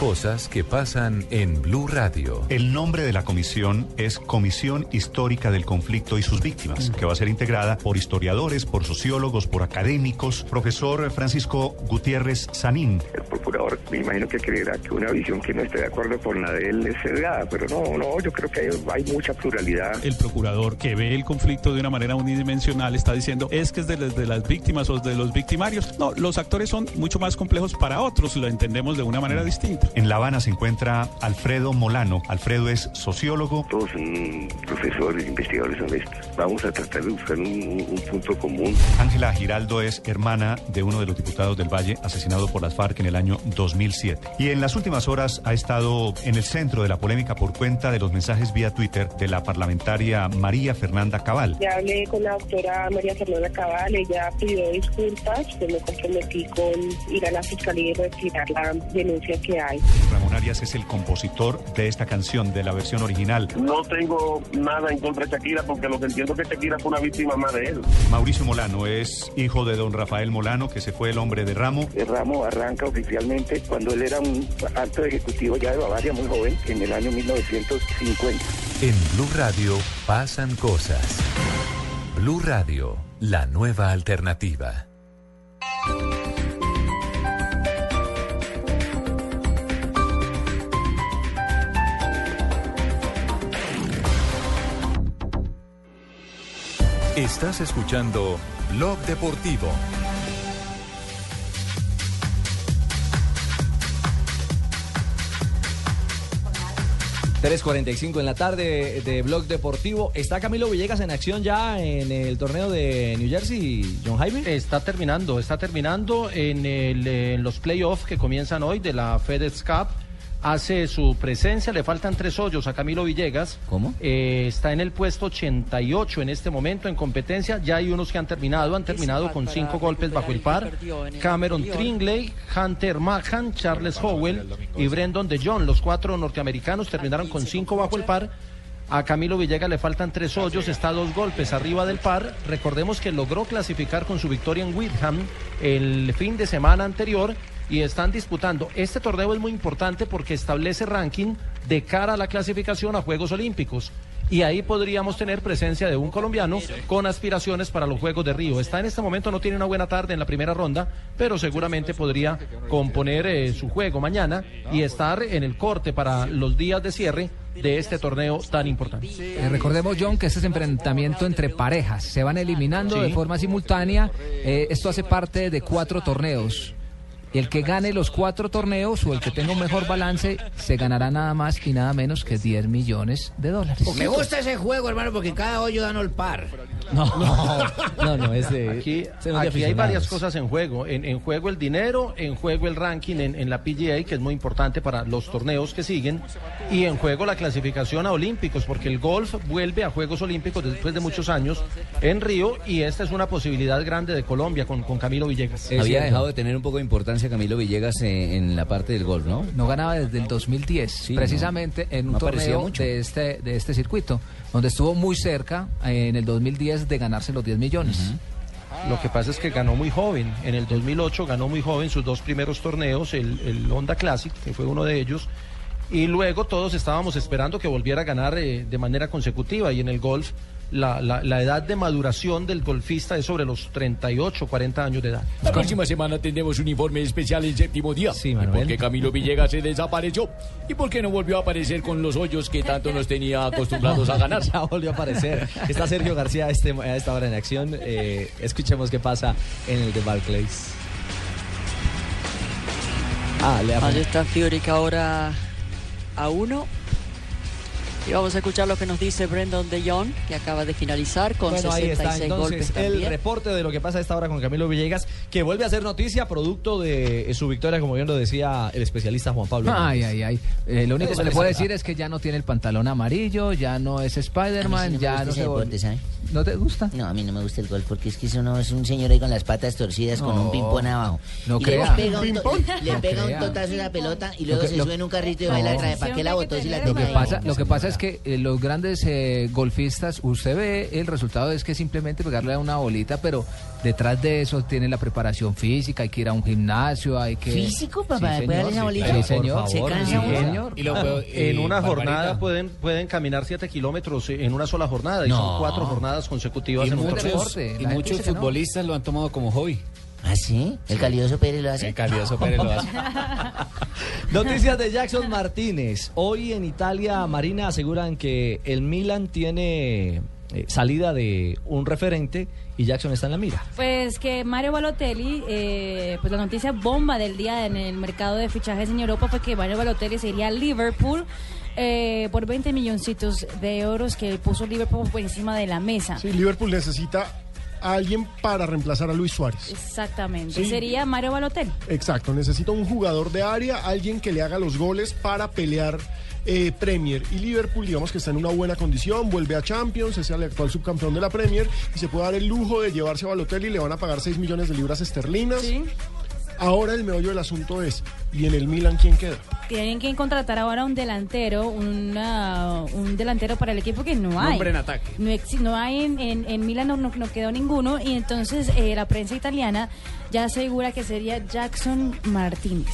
Cosas que pasan en Blue Radio. El nombre de la comisión es Comisión Histórica del Conflicto y sus Víctimas, que va a ser integrada por historiadores, por sociólogos, por académicos. Profesor Francisco Gutiérrez Sanín. El procurador me imagino que creerá que una visión que no esté de acuerdo con la de él es sesgada, pero no, no, yo creo que hay, hay mucha pluralidad. El procurador que ve el conflicto de una manera unidimensional está diciendo es que es de, las- de las víctimas o de los victimarios. No, los actores son mucho más complejos para otros, lo entendemos de una manera distinta. En La Habana se encuentra Alfredo Molano. Alfredo es sociólogo. Todos son profesores, investigadores honestos. Vamos a tratar de buscar un, un- un punto común. Ángela Giraldo es hermana de uno de los diputados del Valle asesinado por las FARC en el año 2007. Y en las últimas horas ha estado en el centro de la polémica por cuenta de los mensajes vía Twitter de la parlamentaria María Fernanda Cabal. Ya hablé con la doctora María Fernanda Cabal, ella pidió disculpas, pues me comprometí con ir a la fiscalía y retirar la denuncia que hay. Ramón Arias es el compositor de esta canción, de la versión original. No tengo nada en contra de Shakira porque lo que entiendo que Shakira fue una víctima más de él. Mauricio Molano es hijo de don Rafael Molano, que se fue el hombre de Ramo. El ramo arranca oficialmente cuando él era un alto ejecutivo ya de Bavaria, muy joven, en el año 1950. En Blue Radio pasan cosas. Blue Radio, la nueva alternativa. Estás escuchando Blog Deportivo. 3.45 en la tarde de Blog Deportivo. ¿Está Camilo Villegas en acción ya en el torneo de New Jersey, John Jaime? Está terminando, está terminando en, el, en los playoffs que comienzan hoy de la FedEx Cup. Hace su presencia. Le faltan tres hoyos a Camilo Villegas. ¿Cómo? Eh, está en el puesto 88 en este momento en competencia. Ya hay unos que han terminado. Han terminado con cinco golpes bajo el par. Cameron Tringley, Hunter Mahan, Charles Howell y Brendan de John. Los cuatro norteamericanos terminaron con cinco bajo el par. A Camilo Villegas le faltan tres hoyos, está a dos golpes arriba del par. Recordemos que logró clasificar con su victoria en Whitham el fin de semana anterior y están disputando. Este torneo es muy importante porque establece ranking de cara a la clasificación a Juegos Olímpicos. Y ahí podríamos tener presencia de un colombiano con aspiraciones para los Juegos de Río. Está en este momento, no tiene una buena tarde en la primera ronda, pero seguramente podría componer eh, su juego mañana y estar en el corte para los días de cierre de este torneo tan importante. Eh, recordemos, John, que este es enfrentamiento entre parejas. Se van eliminando Sí. de forma simultánea. Eh, esto hace parte de cuatro torneos. Y el que gane los cuatro torneos o el que tenga un mejor balance se ganará nada más y nada menos que 10 millones de dólares. Me gusta ese juego, hermano, porque cada hoyo dan el par. No, no, no, es de. Aquí, aquí hay varias cosas en juego. En, en juego el dinero, en juego el ranking en, en la PGA, que es muy importante para los torneos que siguen, y en juego la clasificación a Olímpicos, porque el golf vuelve a Juegos Olímpicos después de muchos años en Río, y esta es una posibilidad grande de Colombia con, con Camilo Villegas. Había dejado de tener un poco de importancia Camilo Villegas eh, en la parte del golf, ¿no? No ganaba desde el 2010, no. precisamente en un No torneo mucho. de este, de este circuito, donde estuvo muy cerca eh, en el 2010 de ganarse los 10 millones. Lo que pasa es que ganó muy joven. En el 2008 ganó muy joven sus dos primeros torneos, el, el Honda Classic, que fue uno de ellos. Y luego todos estábamos esperando que volviera a ganar eh, de manera consecutiva. Y en el golf, la, la- la edad de maduración del golfista es sobre los 38, 40 años de edad. La próxima semana tendremos un informe especial el séptimo día. ¿Y por Manuel. qué Camilo Villegas se desapareció? ¿Y por qué no volvió a aparecer con los hoyos que tanto nos tenía acostumbrados a ganar? Ya volvió a aparecer. Está Sergio García a, este, a esta hora en acción. Eh, escuchemos qué pasa en el de Barclays. Ah, le Allí está Furyk ahora a uno. Y vamos a escuchar lo que nos dice Brendan de Jong, que acaba de finalizar con Bueno, ahí 66 está entonces golpes el reporte de lo que pasa a esta hora con Camilo Villegas, que vuelve a ser noticia producto de eh, su victoria, como bien lo decía el especialista Juan Pablo. Ay, ay, ay. Eh, lo único que se le puede es decir es que ya no tiene el pantalón amarillo, ya no es Spider-Man, ya no se deporte, vol- ¿sabe? ¿No te gusta? No, a mí no me gusta el golf porque es que eso no es un señor ahí con las patas torcidas con un ping-pong abajo. no y crea. le pega, un, to- ¿Ping-pong? le No pega un crea. totazo a la pelota y luego que- se lo- sube en un carrito y No. baila atrás. ¿Para qué la botó si la Lo que tenía pasa, ahí? Es que eh, los grandes eh, golfistas, usted ve el resultado es que simplemente pegarle a una bolita, pero detrás de eso tiene la preparación física, hay que ir a un gimnasio, hay que ¿Físico, papá? Sí, ¿De señor, pegarle esa sí, bolita? claro, Sí, señor. ¿Se cansa Sí, señor. Y en una jornada pueden, pueden caminar 7 kilómetros en una sola jornada y No. son cuatro jornadas consecutivas Y en un muchos, torneo. y muchos futbolistas lo han tomado como hobby. ¿Ah, sí? ¿El Calioso Pérez lo hace? El Calioso Pérez lo hace. Noticias de Jackson Martínez. Hoy en Italia, Marina aseguran que el Milan tiene eh, salida de un referente y Jackson está en la mira. Pues que Mario Balotelli, eh, pues la noticia bomba del día en el mercado de fichajes en Europa fue que Mario Balotelli se iría a Liverpool eh, por 20 milloncitos de euros que puso Liverpool por encima de la mesa. Sí, Liverpool necesita a alguien para reemplazar a Luis Suárez. Exactamente. Sí. Sería Mario Balotelli. Exacto, necesita un jugador de área, alguien que le haga los goles para pelear eh, Premier. Y Liverpool, digamos que está en una buena condición, vuelve a Champions, es el actual subcampeón de la Premier y se puede dar el lujo de llevarse a Balotelli, le van a pagar 6 millones de libras esterlinas. Ahora el meollo del asunto es, ¿y en el Milan quién queda? Tienen que contratar ahora un delantero, una- un delantero para el equipo que no hay. Hombre en ataque. No, hay en, en, en Milán, no, no- no quedó ninguno. Y entonces eh, la prensa italiana ya asegura que sería Jackson Martínez.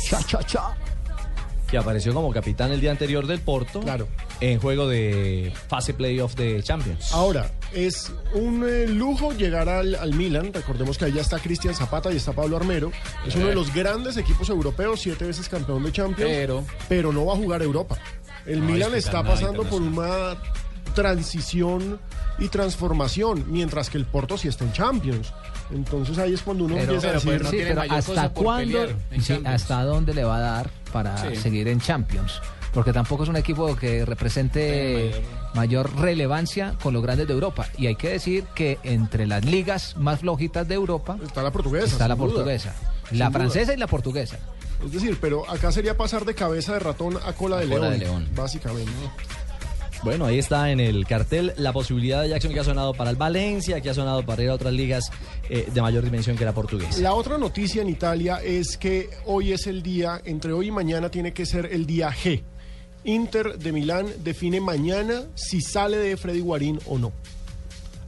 Que apareció como capitán el día anterior del Porto. Claro. En juego de fase playoff de Champions. Ahora, es un eh, lujo llegar al, al Milan. Recordemos que ahí ya está Cristian Zapata y está Pablo Armero. Es uno de los grandes equipos europeos, siete veces campeón de Champions. Pero- pero no va a jugar Europa. El No, Milan está pasando por una transición y transformación, mientras que el Porto sí está en Champions. Entonces ahí es cuando uno Pero, empieza a sí, decir... pero hasta cuándo, sí, hasta dónde le va a dar para Sí. seguir en Champions. Porque tampoco es un equipo que represente mayor relevancia con los grandes de Europa. Y hay que decir que entre las ligas más flojitas de Europa está la portuguesa. Está la duda. portuguesa. Sin La duda. francesa y la portuguesa. Es decir, pero acá sería pasar de cabeza de ratón a cola de, cola león, de león. básicamente. Bueno, ahí está en el cartel la posibilidad de Jackson que ha sonado para el Valencia, que ha sonado para ir a otras ligas eh, de mayor dimensión que la portuguesa. La otra noticia en Italia es que hoy es el día, entre hoy y mañana tiene que ser el día G. Inter de Milán define mañana si sale de Freddy Guarín o no.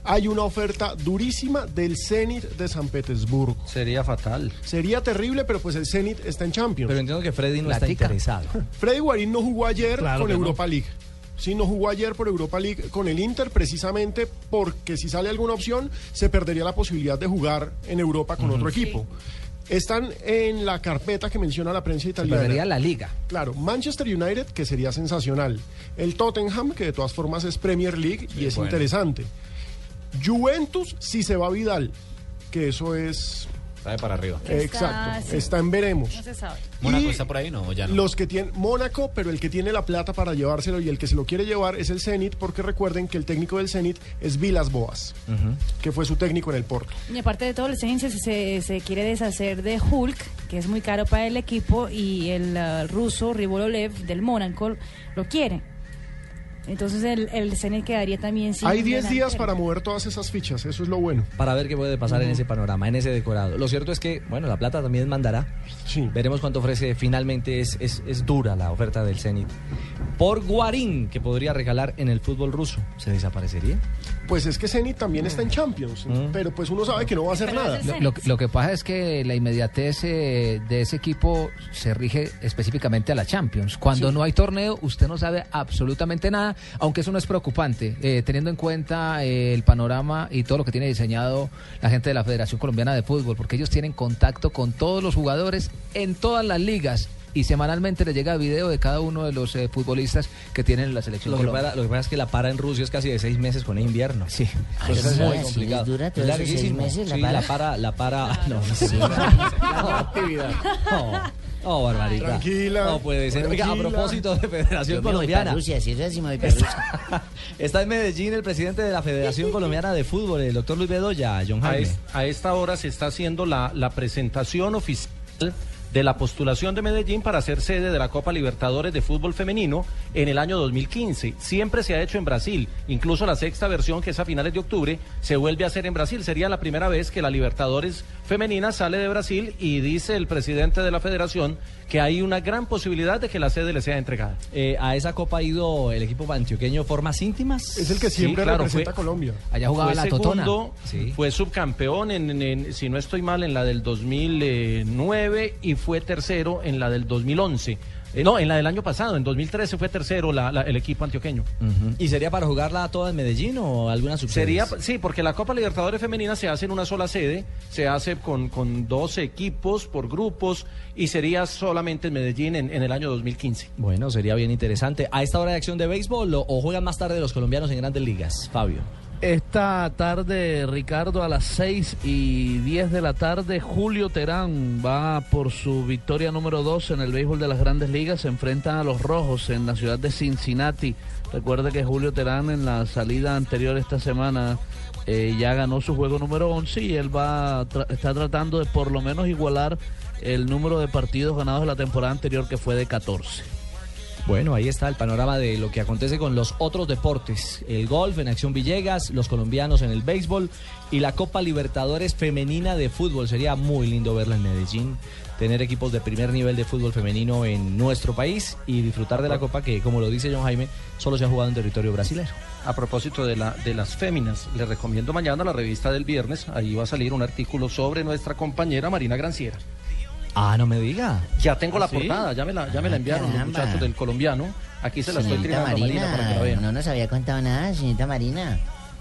Hay una oferta durísima del Zenit de San Petersburgo. Sería fatal. Sería terrible, pero pues el Zenit está en Champions. Pero entiendo que Freddy no está interesado. Freddy Guarín no jugó ayer Claro con no. Europa League. Sí, no jugó ayer por Europa League con el Inter precisamente porque si sale alguna opción se perdería la posibilidad de jugar en Europa con otro equipo. Están en la carpeta que menciona la prensa italiana. perdería la liga. Claro, Manchester United, que sería sensacional. El Tottenham, que de todas formas es Premier League y es bueno. interesante. Juventus, si se va Vidal, que eso es... Está de para arriba. Exacto, sí. está en veremos. No se sabe. ¿Mónaco Y está por ahí? No, o ya no. Los que tienen Mónaco, pero el que tiene la plata para llevárselo y el que se lo quiere llevar es el Zenit, porque recuerden que el técnico del Zenit es Vilas Boas, que fue su técnico en el Porto. Y aparte de todo, el Zenit se, se, se quiere deshacer de Hulk, que es muy caro para el equipo, y el uh, ruso Ribololev del Mónaco lo quiere. Entonces el, el Zenit quedaría también sin Hay 10 días para mover todas esas fichas, eso es lo bueno. Para ver qué puede pasar en ese panorama, en ese decorado. Lo cierto es que, bueno, la plata también mandará. Veremos cuánto ofrece. Finalmente es, es, es dura la oferta del Zenit. Por Guarín, que podría regalar en el fútbol ruso. ¿Se desaparecería? Pues es que Zenit también está en Champions, pero pues uno sabe que no va a hacer nada. Lo, lo- lo que pasa es que la inmediatez eh, de ese equipo se rige específicamente a la Champions. Cuando Sí. no hay torneo, usted no sabe absolutamente nada, aunque eso no es preocupante, eh, teniendo en cuenta eh, el panorama y todo lo que tiene diseñado la gente de la Federación Colombiana de Fútbol, porque ellos tienen contacto con todos los jugadores en todas las ligas. Y semanalmente les llega video de cada uno de los eh, futbolistas que tienen la selección Lo que, lo que pasa es que la para en Rusia es casi de seis meses con el invierno. Sí. Eso es sí, muy sí, complicado. dura todos esos seis meses la Sí, para. la para, la para. No, no, sé. actividad. No, no, barbaridad. Tranquila, No puede ser. Oiga, a propósito de Federación Colombiana. Rusia, si es me voy Rusia. Está en Medellín el presidente de la Federación Colombiana de Fútbol, el doctor Luis Bedoya, John A, Jaime. es- a esta hora se está haciendo la, la presentación oficial de la postulación de Medellín para ser sede de la Copa Libertadores de Fútbol Femenino en el año 2015. Siempre se ha hecho en Brasil, incluso la sexta versión, que es a finales de octubre, se vuelve a hacer en Brasil. Sería la primera vez que la Libertadores femenina sale de Brasil y dice el presidente de la federación que hay una gran posibilidad de que la sede le sea entregada. Eh, a esa copa ha ido el equipo antioqueño formas íntimas. Es el que Sí, siempre claro, representa fue- a Colombia. Allá jugaba fue la segundo, Totona. Sí. fue subcampeón en, en- en- si no estoy mal, en la del 2009 y fue tercero en la del 2011. Eh, no, en la del año pasado, en 2013 fue tercero la- la- el equipo antioqueño. ¿Y sería para jugarla toda en Medellín o alguna subsede? Sería, sí, porque la Copa Libertadores Femenina se hace en una sola sede, se hace con, con 12 equipos por grupos y sería solamente en Medellín en, en el año 2015. Bueno, sería bien interesante. ¿A esta hora de acción de béisbol o, o juegan más tarde los colombianos en grandes ligas? Fabio. Esta tarde, Ricardo, a las 6 y 10 de la tarde, Julio Terán va por su victoria número 2 en el béisbol de las grandes ligas. Se enfrentan a los Rojos en la ciudad de Cincinnati. Recuerde que Julio Terán en la salida anterior esta semana eh, ya ganó su juego número 11 y él va tra- está tratando de por lo menos igualar el número de partidos ganados de la temporada anterior que fue de 14. Bueno, ahí está el panorama de lo que acontece con los otros deportes. El golf en Acción Villegas, los colombianos en el béisbol y la Copa Libertadores Femenina de Fútbol. Sería muy lindo verla en Medellín, tener equipos de primer nivel de fútbol femenino en nuestro país y disfrutar de la Copa que, como lo dice John Jaime, solo se ha jugado en territorio brasileño. A propósito de, la, de las féminas, les recomiendo mañana la revista del viernes, ahí va a salir un artículo sobre nuestra compañera Marina Granciera. Ah, no me diga. Ya tengo la ¿Ah, sí? portada, ya me la, ya me la Ah, enviaron los caramba. muchachos del colombiano. Aquí se la estoy tirando a Marina para que la vean. no nos había contado nada, señorita Marina.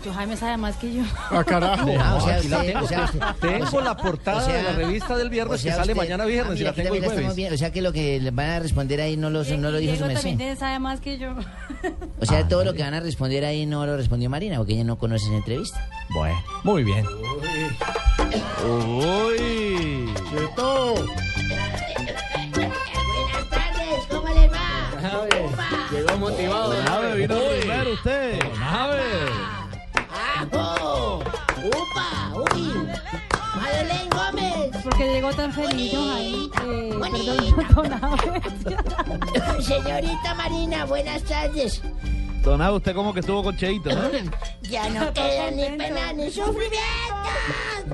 Yo Jaime sabe más que yo. Ah, carajo. Ah, o sea, Aquí la tengo, o sea, usted- tengo o sea, la portada o sea, de la revista del viernes o sea, que sale usted- mañana ah, viernes y la tengo el jueves. O sea que lo que le van a responder ahí no, los, no lo dijo su merced. también sabe más que yo. O sea, todo lo que van a responder ahí no lo respondió Marina, porque ella no conoce esa entrevista. Bueno, muy bien. Uy. Quieto. Buenas tardes, ¿cómo les va? Llegó motivado. Nave, vino primero usted. Nave. ¡Ajo! ¡Upa! ¡Uy! ¡Madeleine Gómez! Porque llegó tan feliz, Jaime. Eh, perdón. Señorita Marina, buenas tardes. Don Abe, usted como que estuvo con Cheito, ¿no? Ya no queda ni pena ni sufrimiento.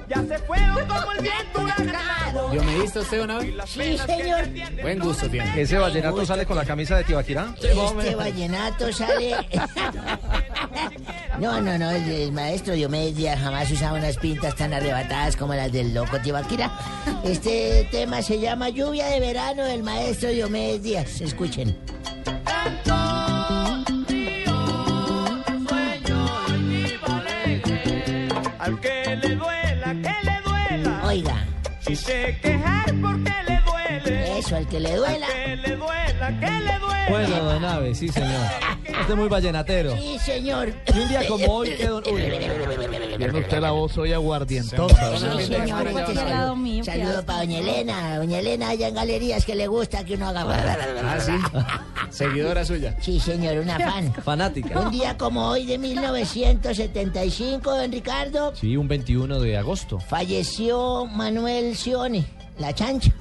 Ya se fueron como el viento huracanado. ¿Yo me diste usted una vez? Sí, señor. Buen gusto tiene. ¿Ese vallenato sale con la camisa de Tibaquirá? Este vallenato sale. No, no, no, el, el maestro Diomedes Díaz jamás usaba unas pintas tan arrebatadas como las del loco Tibaquira. Este tema se llama Lluvia de Verano del maestro Diomedes Díaz. Escuchen. Al que le duela, que le duela. Oiga, Si se quejar porque le duele. eso, al que le duela. Que le duela, que le duela. Bueno, don Ave, sí, señor. Usted es muy vallenatero. Sí, señor. Y un día como hoy, que don... Uy, Tiene usted la voz hoy aguardientosa. ¿no? Señor, pues, tiene al lado mío, qué Saludo para doña Elena. Doña Elena, allá en galerías que le gusta que uno haga. Ah, sí. Seguidora suya. Sí, señor, una fan. Fanática. Un día como hoy de 1975, don Ricardo, Sí, un 21 de agosto. falleció Manuel Sione, la chancha.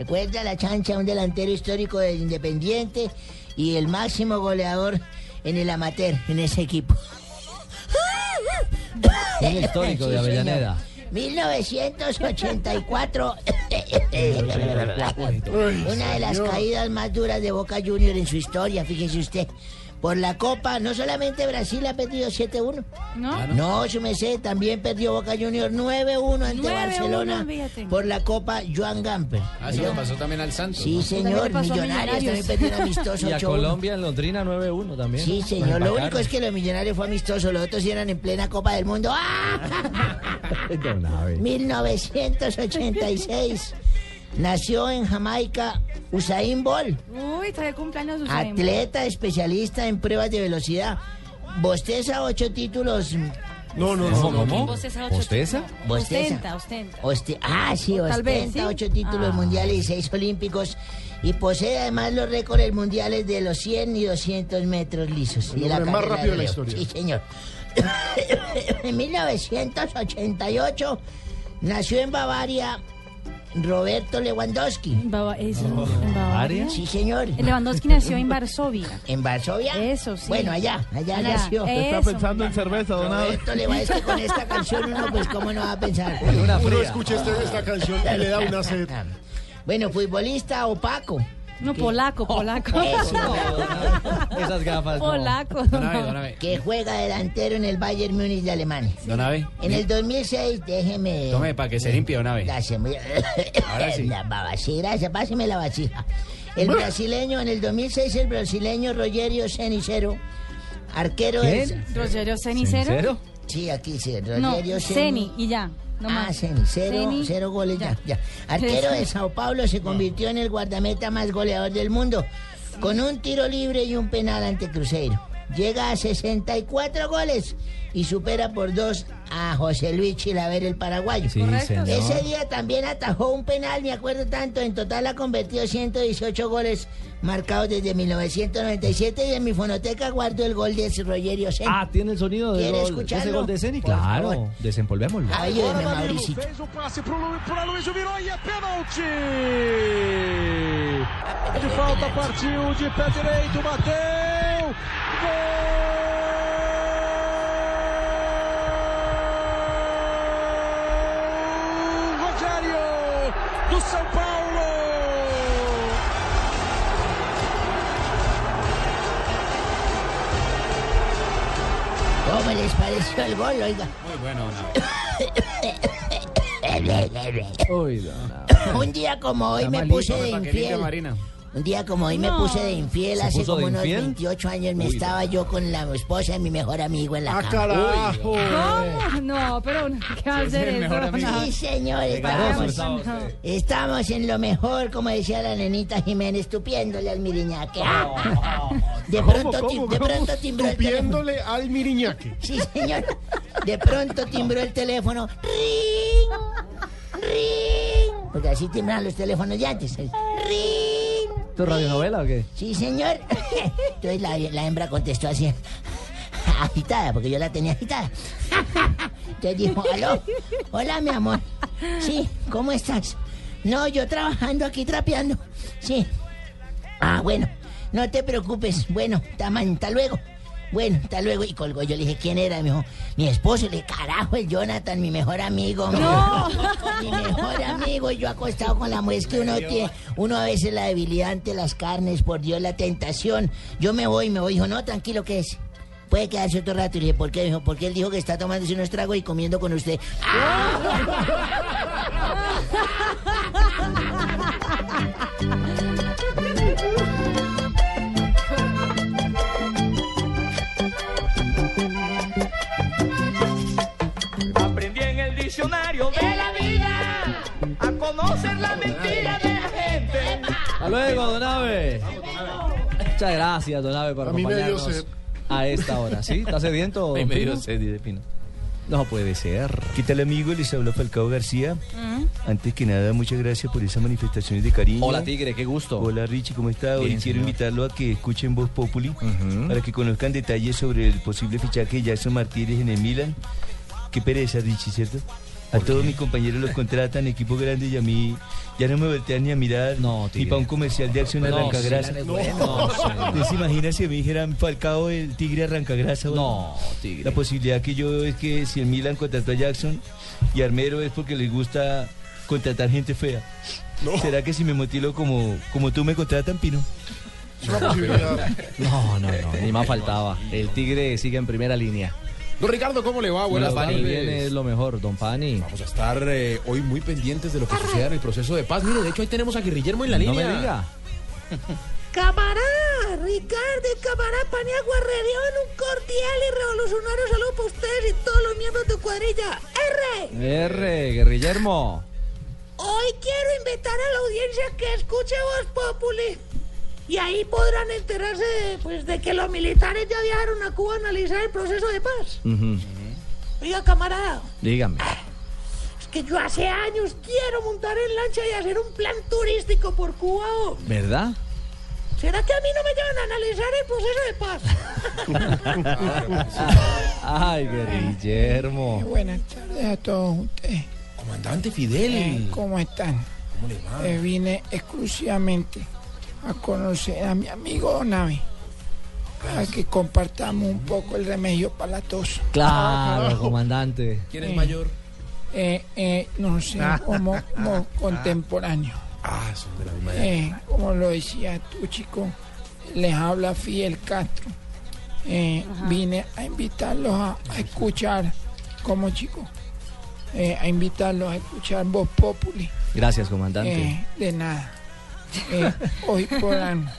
Recuerda la chancha, un delantero histórico del Independiente y el máximo goleador en el amateur, en ese equipo. Un histórico de Avellaneda. señor. 1984. Una de las caídas más duras de Boca Junior en su historia, fíjese usted. Por la Copa, no solamente Brasil ha perdido 7-1. ¿No? No, su merced, también perdió Boca Junior 9-1 ante 9-1, Barcelona por la Copa Joan Gamper. Ah, sí, le pasó también al Santos. Sí, ¿no? señor, Millonarios también un amistoso Y a 8-1. Colombia en Londrina 9-1 también. Sí, señor. Lo único es que los millonarios fue amistoso, los otros eran en plena Copa del Mundo. ¡Ah! Don Ave. 1986. Nació en Jamaica Usain Bolt, Uy, está de cumpleaños Usain. atleta especialista en pruebas de velocidad. Bosteza ocho títulos. No, no, ¿Cómo, no. no. cómo? Bosteza ocho ¿Bosteza? Ostenta, ostenta. Oste- ah, sí, Tal vez, ostenta ¿sí? ocho títulos Ah. mundiales y seis olímpicos. Y posee además los récords mundiales de los 100 y 200 metros lisos. El y la más rápido de la historia. Sí, señor. en 1988 nació en Bavaria Roberto Lewandowski. Bava- eso, en Bavaria. Sí, señor. Lewandowski nació en Varsovia. ¿En Varsovia? Eso, sí. Bueno, allá, allá, Allá, nació. eso. Está pensando en cerveza, don Abe. Roberto Lewandowski, es que con esta canción uno, pues, ¿cómo no va a pensar? Una Uno escucha este- esta canción y le da una sed. Bueno, futbolista opaco. No, polaco, polaco. Eso. Esas gafas. no. Polaco. Don Ave, don Ave. que juega delantero en el Bayern Múnich de Alemania. Don Ave. En el 2006, déjeme... Tome para que se limpie, don Ave. Gracias, muy- Ahora sí. La baba, sí, gracias, páseme la vasija. El brasileño, en el 2006, el brasileño Rogerio Cenicero, arquero ¿Quién? Rogerio Cenicero. ¿Cero? Sí, aquí sí, No, Rogerio Ceni y ya. No ah, más. Ceni, cero, Ceni, cero goles ya. ya. Arquero de Sao Paulo se convirtió en el guardameta más goleador del mundo, con un tiro libre y un penal ante Cruzeiro. Llega a 64 goles y supera por dos a José Luis Chilaver, el paraguayo. Sí. Ese día también atajó un penal, me acuerdo tanto. En total ha convertido 118 goles marcados desde 1997 y en mi fonoteca guardo el gol de ese Rogerio Ceni. Ah, tiene el sonido ¿Quiere gol, escucharlo? ese gol de Ceni. Por Claro, favor. desempolvémoslo. Ayúdeme, Mauricio. Fez o passe pro Luiz, pro Luiz virou e é pênalti! De falta partiu de pé direito, bateu! Gol! Do São Paulo! ¿Cómo les pareció el gol, oiga? Muy bueno, don Uy, don Ave. Un día como hoy Está me malito, puse de infiel. Marina. Un día como hoy me puse de infiel. ¿Se Hace puso como de unos infiel? 28 años me Uy, estaba yo con la esposa de mi mejor amigo en la ¡Ah, cama. carajo! ¿Cómo? No, pero ¿qué va a hacer el eso? Sí, señor, estamos, en lo mejor, como decía la nenita Jiménez, tupiéndole al miriñaque. De ¿Cómo, pronto, cómo, tim- de cómo? pronto timbró el teléfono. Tupiéndole al miriñaque. Sí, señor. De pronto timbró el teléfono. ¡Ring! ¡Ring! Porque así timbran los teléfonos ya antes. ¡Ring! ¿Esto es radionovela o qué? Sí, señor. Entonces la, hembra contestó así, agitada, porque yo la tenía agitada. Entonces dijo, aló, hola mi amor. Sí, ¿cómo estás? No, yo trabajando aquí trapeando. Sí. Ah, bueno, no te preocupes. Bueno, hasta luego. Bueno, hasta luego. Y colgó. Yo le dije, ¿quién era? Me dijo, mi esposo. Le dije, carajo, el Jonathan, mi mejor amigo. No. Mi mejor amigo. Y yo acostado con la mujer. Que uno tiene, uno a veces la debilidad ante las carnes, por Dios, la tentación. Yo me voy, me voy. Dijo, no, tranquilo, ¿qué es? Puede quedarse otro rato. Y le dije, ¿por qué? Dijo, porque él dijo que está tomándose unos tragos y comiendo con usted. Aprendí diccionario de la vida a conocer la mentira de la gente. Hasta luego, Don Ave. Muchas gracias, Don Ave, por A mí me dio acompañarnos a esta hora. ¿Sí? ¿Está sediento? Ay, don me dio Pino? sed, dice Pino. No puede ser. ¿Qué tal amigo? Les habla Falcao García. Antes que nada, muchas gracias por esas manifestaciones de cariño. Hola, Tigre, qué gusto. Hola Richie, ¿cómo está? Hoy quiero señor. invitarlo a que escuchen Voz Populi para que conozcan detalles sobre el posible fichaje de Jackson Martínez en el Milan. Qué pereza, Richie, ¿cierto? A todos mis compañeros los contratan, equipo grande, y a mí ya no me voltean ni a mirar ni para un comercial de acción No, arrancagrasa. No. ¿Usted se imagina si me dijeran Falcao el tigre arrancagrasa? No, tigre. La posibilidad que yo veo es que si el Milan contrató a Jackson y Armero es porque les gusta contratar gente fea. ¿Será que si me motilo como, como tú me contratan, Pino? No, no, no, ni más faltaba. El Tigre sigue en primera línea. Don Ricardo, ¿cómo le va? Buenas Don Pani tardes. viene es lo mejor, Don Pani. Vamos a estar eh, hoy muy pendientes de lo que suceda en el proceso de paz. Mire, de hecho, ahí tenemos a Guillermo en la No línea. me diga. Camarada, Ricardo y camarada Paniagua Redión, un cordial y revolucionario saludo para ustedes y todos los miembros de tu cuadrilla. R. R, Guerrillermo. Hoy quiero invitar a la audiencia que escuche Voz Populi. Y ahí podrán enterarse de, pues, de que los militares ya viajaron a Cuba a analizar el proceso de paz. Oiga, camarada, Dígame. es que yo hace años quiero montar en lancha y hacer un plan turístico por Cuba. ¿o? ¿Verdad? ¿Será que a mí no me llevan a analizar el proceso de paz? Ay, Guerrillermo. Buenas tardes a todos ustedes. Comandante Fidel. Eh, ¿Cómo están? ¿Cómo le va? Eh, vine exclusivamente a conocer a mi amigo Donave. Para que compartamos un poco el remedio para la tos. Claro, comandante. ¿Quién es Eh, mayor? Eh, eh, no sé, como, como contemporáneo. Ah, son de la misma edad. Eh, como lo decía tu chico, les habla Fidel Castro. Eh, vine a invitarlos a, a escuchar, como chico, eh, a invitarlos a escuchar Voz Populi. Gracias, comandante. Eh, de nada. Eh, hoy podrán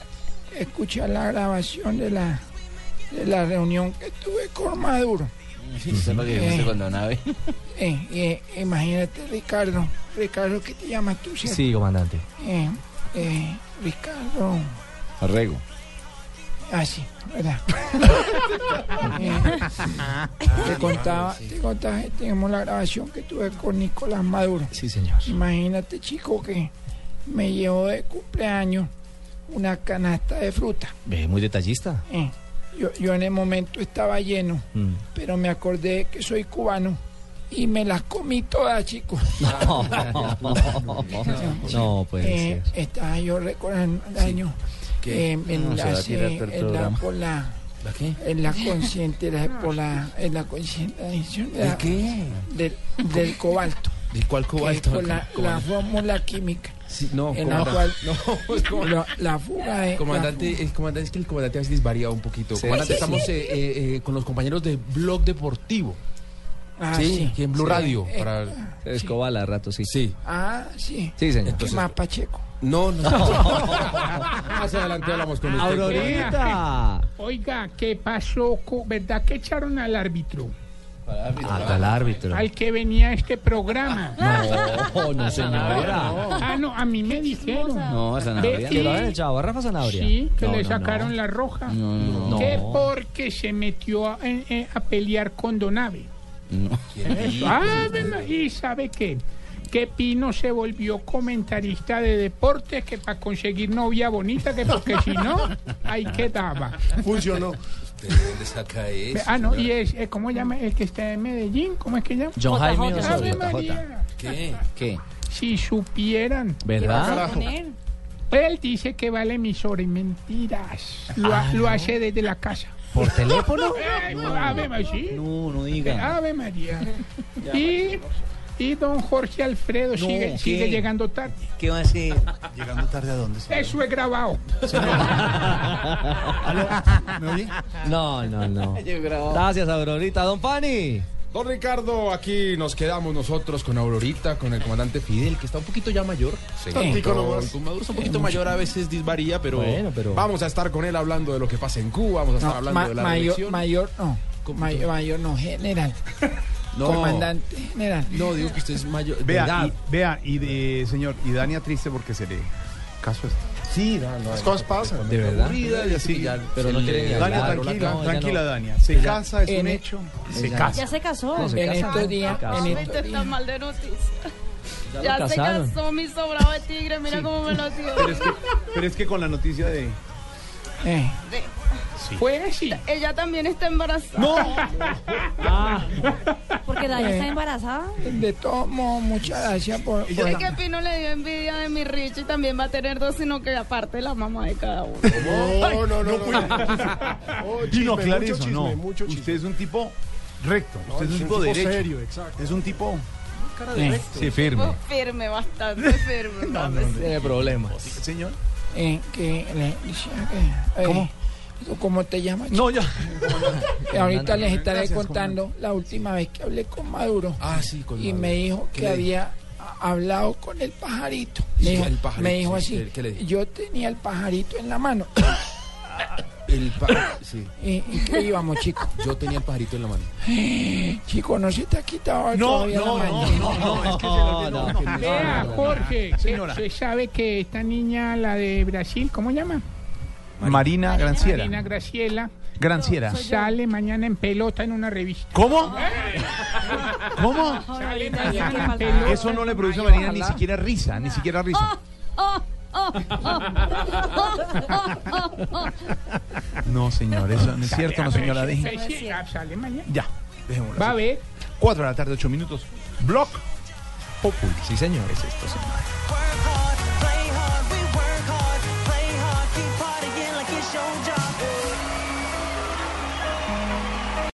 escuchar la grabación de la, de la reunión que tuve con Maduro. Eh, eh, imagínate, Ricardo. Ricardo, ¿qué te llamas tú? cierto? Sí, comandante. Eh, eh, Ricardo. Arrego. Ah, sí, ¿verdad? Eh, te contaba, te contaba que tenemos la grabación que tuve con Nicolás Maduro. Sí, señor. Imagínate, chico, que me llevó de cumpleaños una canasta de fruta. Ve, muy detallista. Eh, yo, yo en el momento estaba lleno, Mm. pero me acordé que soy cubano y me las comí todas, chicos. No, no puede Eh, ser. Estaba yo recordando el año ¿Qué? eh, en No, se va a la, eh, en la, por la, ¿La qué? en la consciente, la- por la, en la concientización de qué? Del, del cobalto. ¿De cuál cobalto? por la, la fórmula química. Sí, no, en la cual No, es como- la, la fuga de Comandante, el comandante, es que el comandante a veces varía un poquito. Sí. comandante, Sí, estamos eh, eh, eh, con los compañeros de Blog Deportivo. Ah, sí, en Blue Sí, Radio. eh, para... Escobala, a rato, sí. Sí. Ah, sí. Sí, señor. ¿Qué más, Pacheco? No, no. Más adelante hablamos con usted. Aurorita. Oiga, ¿qué pasó? ¿Verdad que echaron al árbitro? Hasta el árbitro. Al que venía a este programa. No, no, señora. Ah, no, a mí me dijeron. No, Sanabria. ¿Que lo habían echado a Rafa Sanabria? Sí, que No, le no, sacaron no. la roja. No, no, Que porque se metió a, eh, a pelear con Donave. No. Ah, venga, y sabe qué? Que Pino se volvió comentarista de deportes que para conseguir novia bonita, que porque si no, ahí quedaba. Funcionó. ¿De dónde saca eso? Ah, no, y es, eh, ¿cómo llama el que está en Medellín? ¿Cómo es que llama? John Jaime Osorio, María. ¿Qué? ¿Qué? Si supieran. ¿Verdad? Él dice que vale emisora y mentiras. Lo, Ah, lo no. hace desde la casa. ¿Por teléfono? Ay, Ave María. No, no diga. Ave María. Y, y don Jorge Alfredo sigue, llegando tarde. ¿Qué va a hacer? ¿Llegando tarde a dónde? Eso es grabado. ¿Me oye? No, no, no. Gracias, Aurorita. Don Pani. Don Ricardo, aquí nos quedamos nosotros con Aurorita, con el comandante Fidel, que está un poquito ya mayor. Sí, Tantico con- nomás. con Maduro está un poquito Eh, mayor, a veces disvaría, pero, Bueno, pero- vamos a estar con él hablando de lo que pasa en Cuba, vamos a estar No, hablando ma- de la mayor, mayor no. Mayor, mayor no, general. No. Comandante general. No, digo que usted es mayor. Vea, y, vea, y de- señor, y Dania triste porque se le caso esto. Sí, no, no. Las cosas pasan. ¿De verdad? Aburrida y así. Pero no quiere ni Dania, hablar, tranquila, no, tranquila, no. Dania. Se Ella- casa, es un hecho. Se ella- casa. Ya se casó. No, se En casa. estos días, Se casó. en está mal de noticias. Ya Ya, se casaron. casó mi sobrado de tigre, mira cómo me lo dio. Pero es, que, pero es que con la noticia de... Eh, Fue así. Ella también está embarazada. No. Porque Dani está Eh. embarazada. de modos, muchas gracias por. por- Es que Pino le dio envidia de mi Rich y también va a tener dos, sino que aparte la mamá de cada uno. No, no, no, no. Oh, Y no, chisme, claro mucho eso, chisme, no. mucho chisme. Usted es un tipo recto. No, Usted es un tipo, un tipo derecho. serio, exacto. Es un tipo... Eh, Sí, firme. Tipo firme, bastante firme. papi. Tiene problemas. Señor. Eh, que le decía que. eh, ¿Cómo? ¿tú ¿Cómo te llamas? No, ya. Eh, Ahorita les estaré Gracias, contando la última vez que hablé con Maduro. Ah, sí, con y Maduro. me dijo ¿Qué que había hablado con el pajarito. Sí, Me dijo, el pajarito, me dijo sí, así, ¿qué- qué le dijo? yo tenía el pajarito en la mano. El sí. ¿Y, y qué íbamos, chicos? Yo tenía el pajarito en la mano. Chico, no se te ha quitado No, todavía no, la no, no, no, es que se lo No, no, no. Vea, Jorge, Señora. ¿se sabe que esta niña, la de Brasil, ¿cómo llama? Marina Granciera. Marina Graciela, Granciera. sale mañana en pelota en una revista. ¿Cómo? ¿Cómo? Sale mañana en pelota. Eso no le produce a Marina ni siquiera risa, ni siquiera risa no, señor, eso no es cierto, no, señora. Deje. Ya, dejémoslo. Va a ver. 4 de la tarde, 8 minutos. Block Popul. Sí, señor, es esto, señor.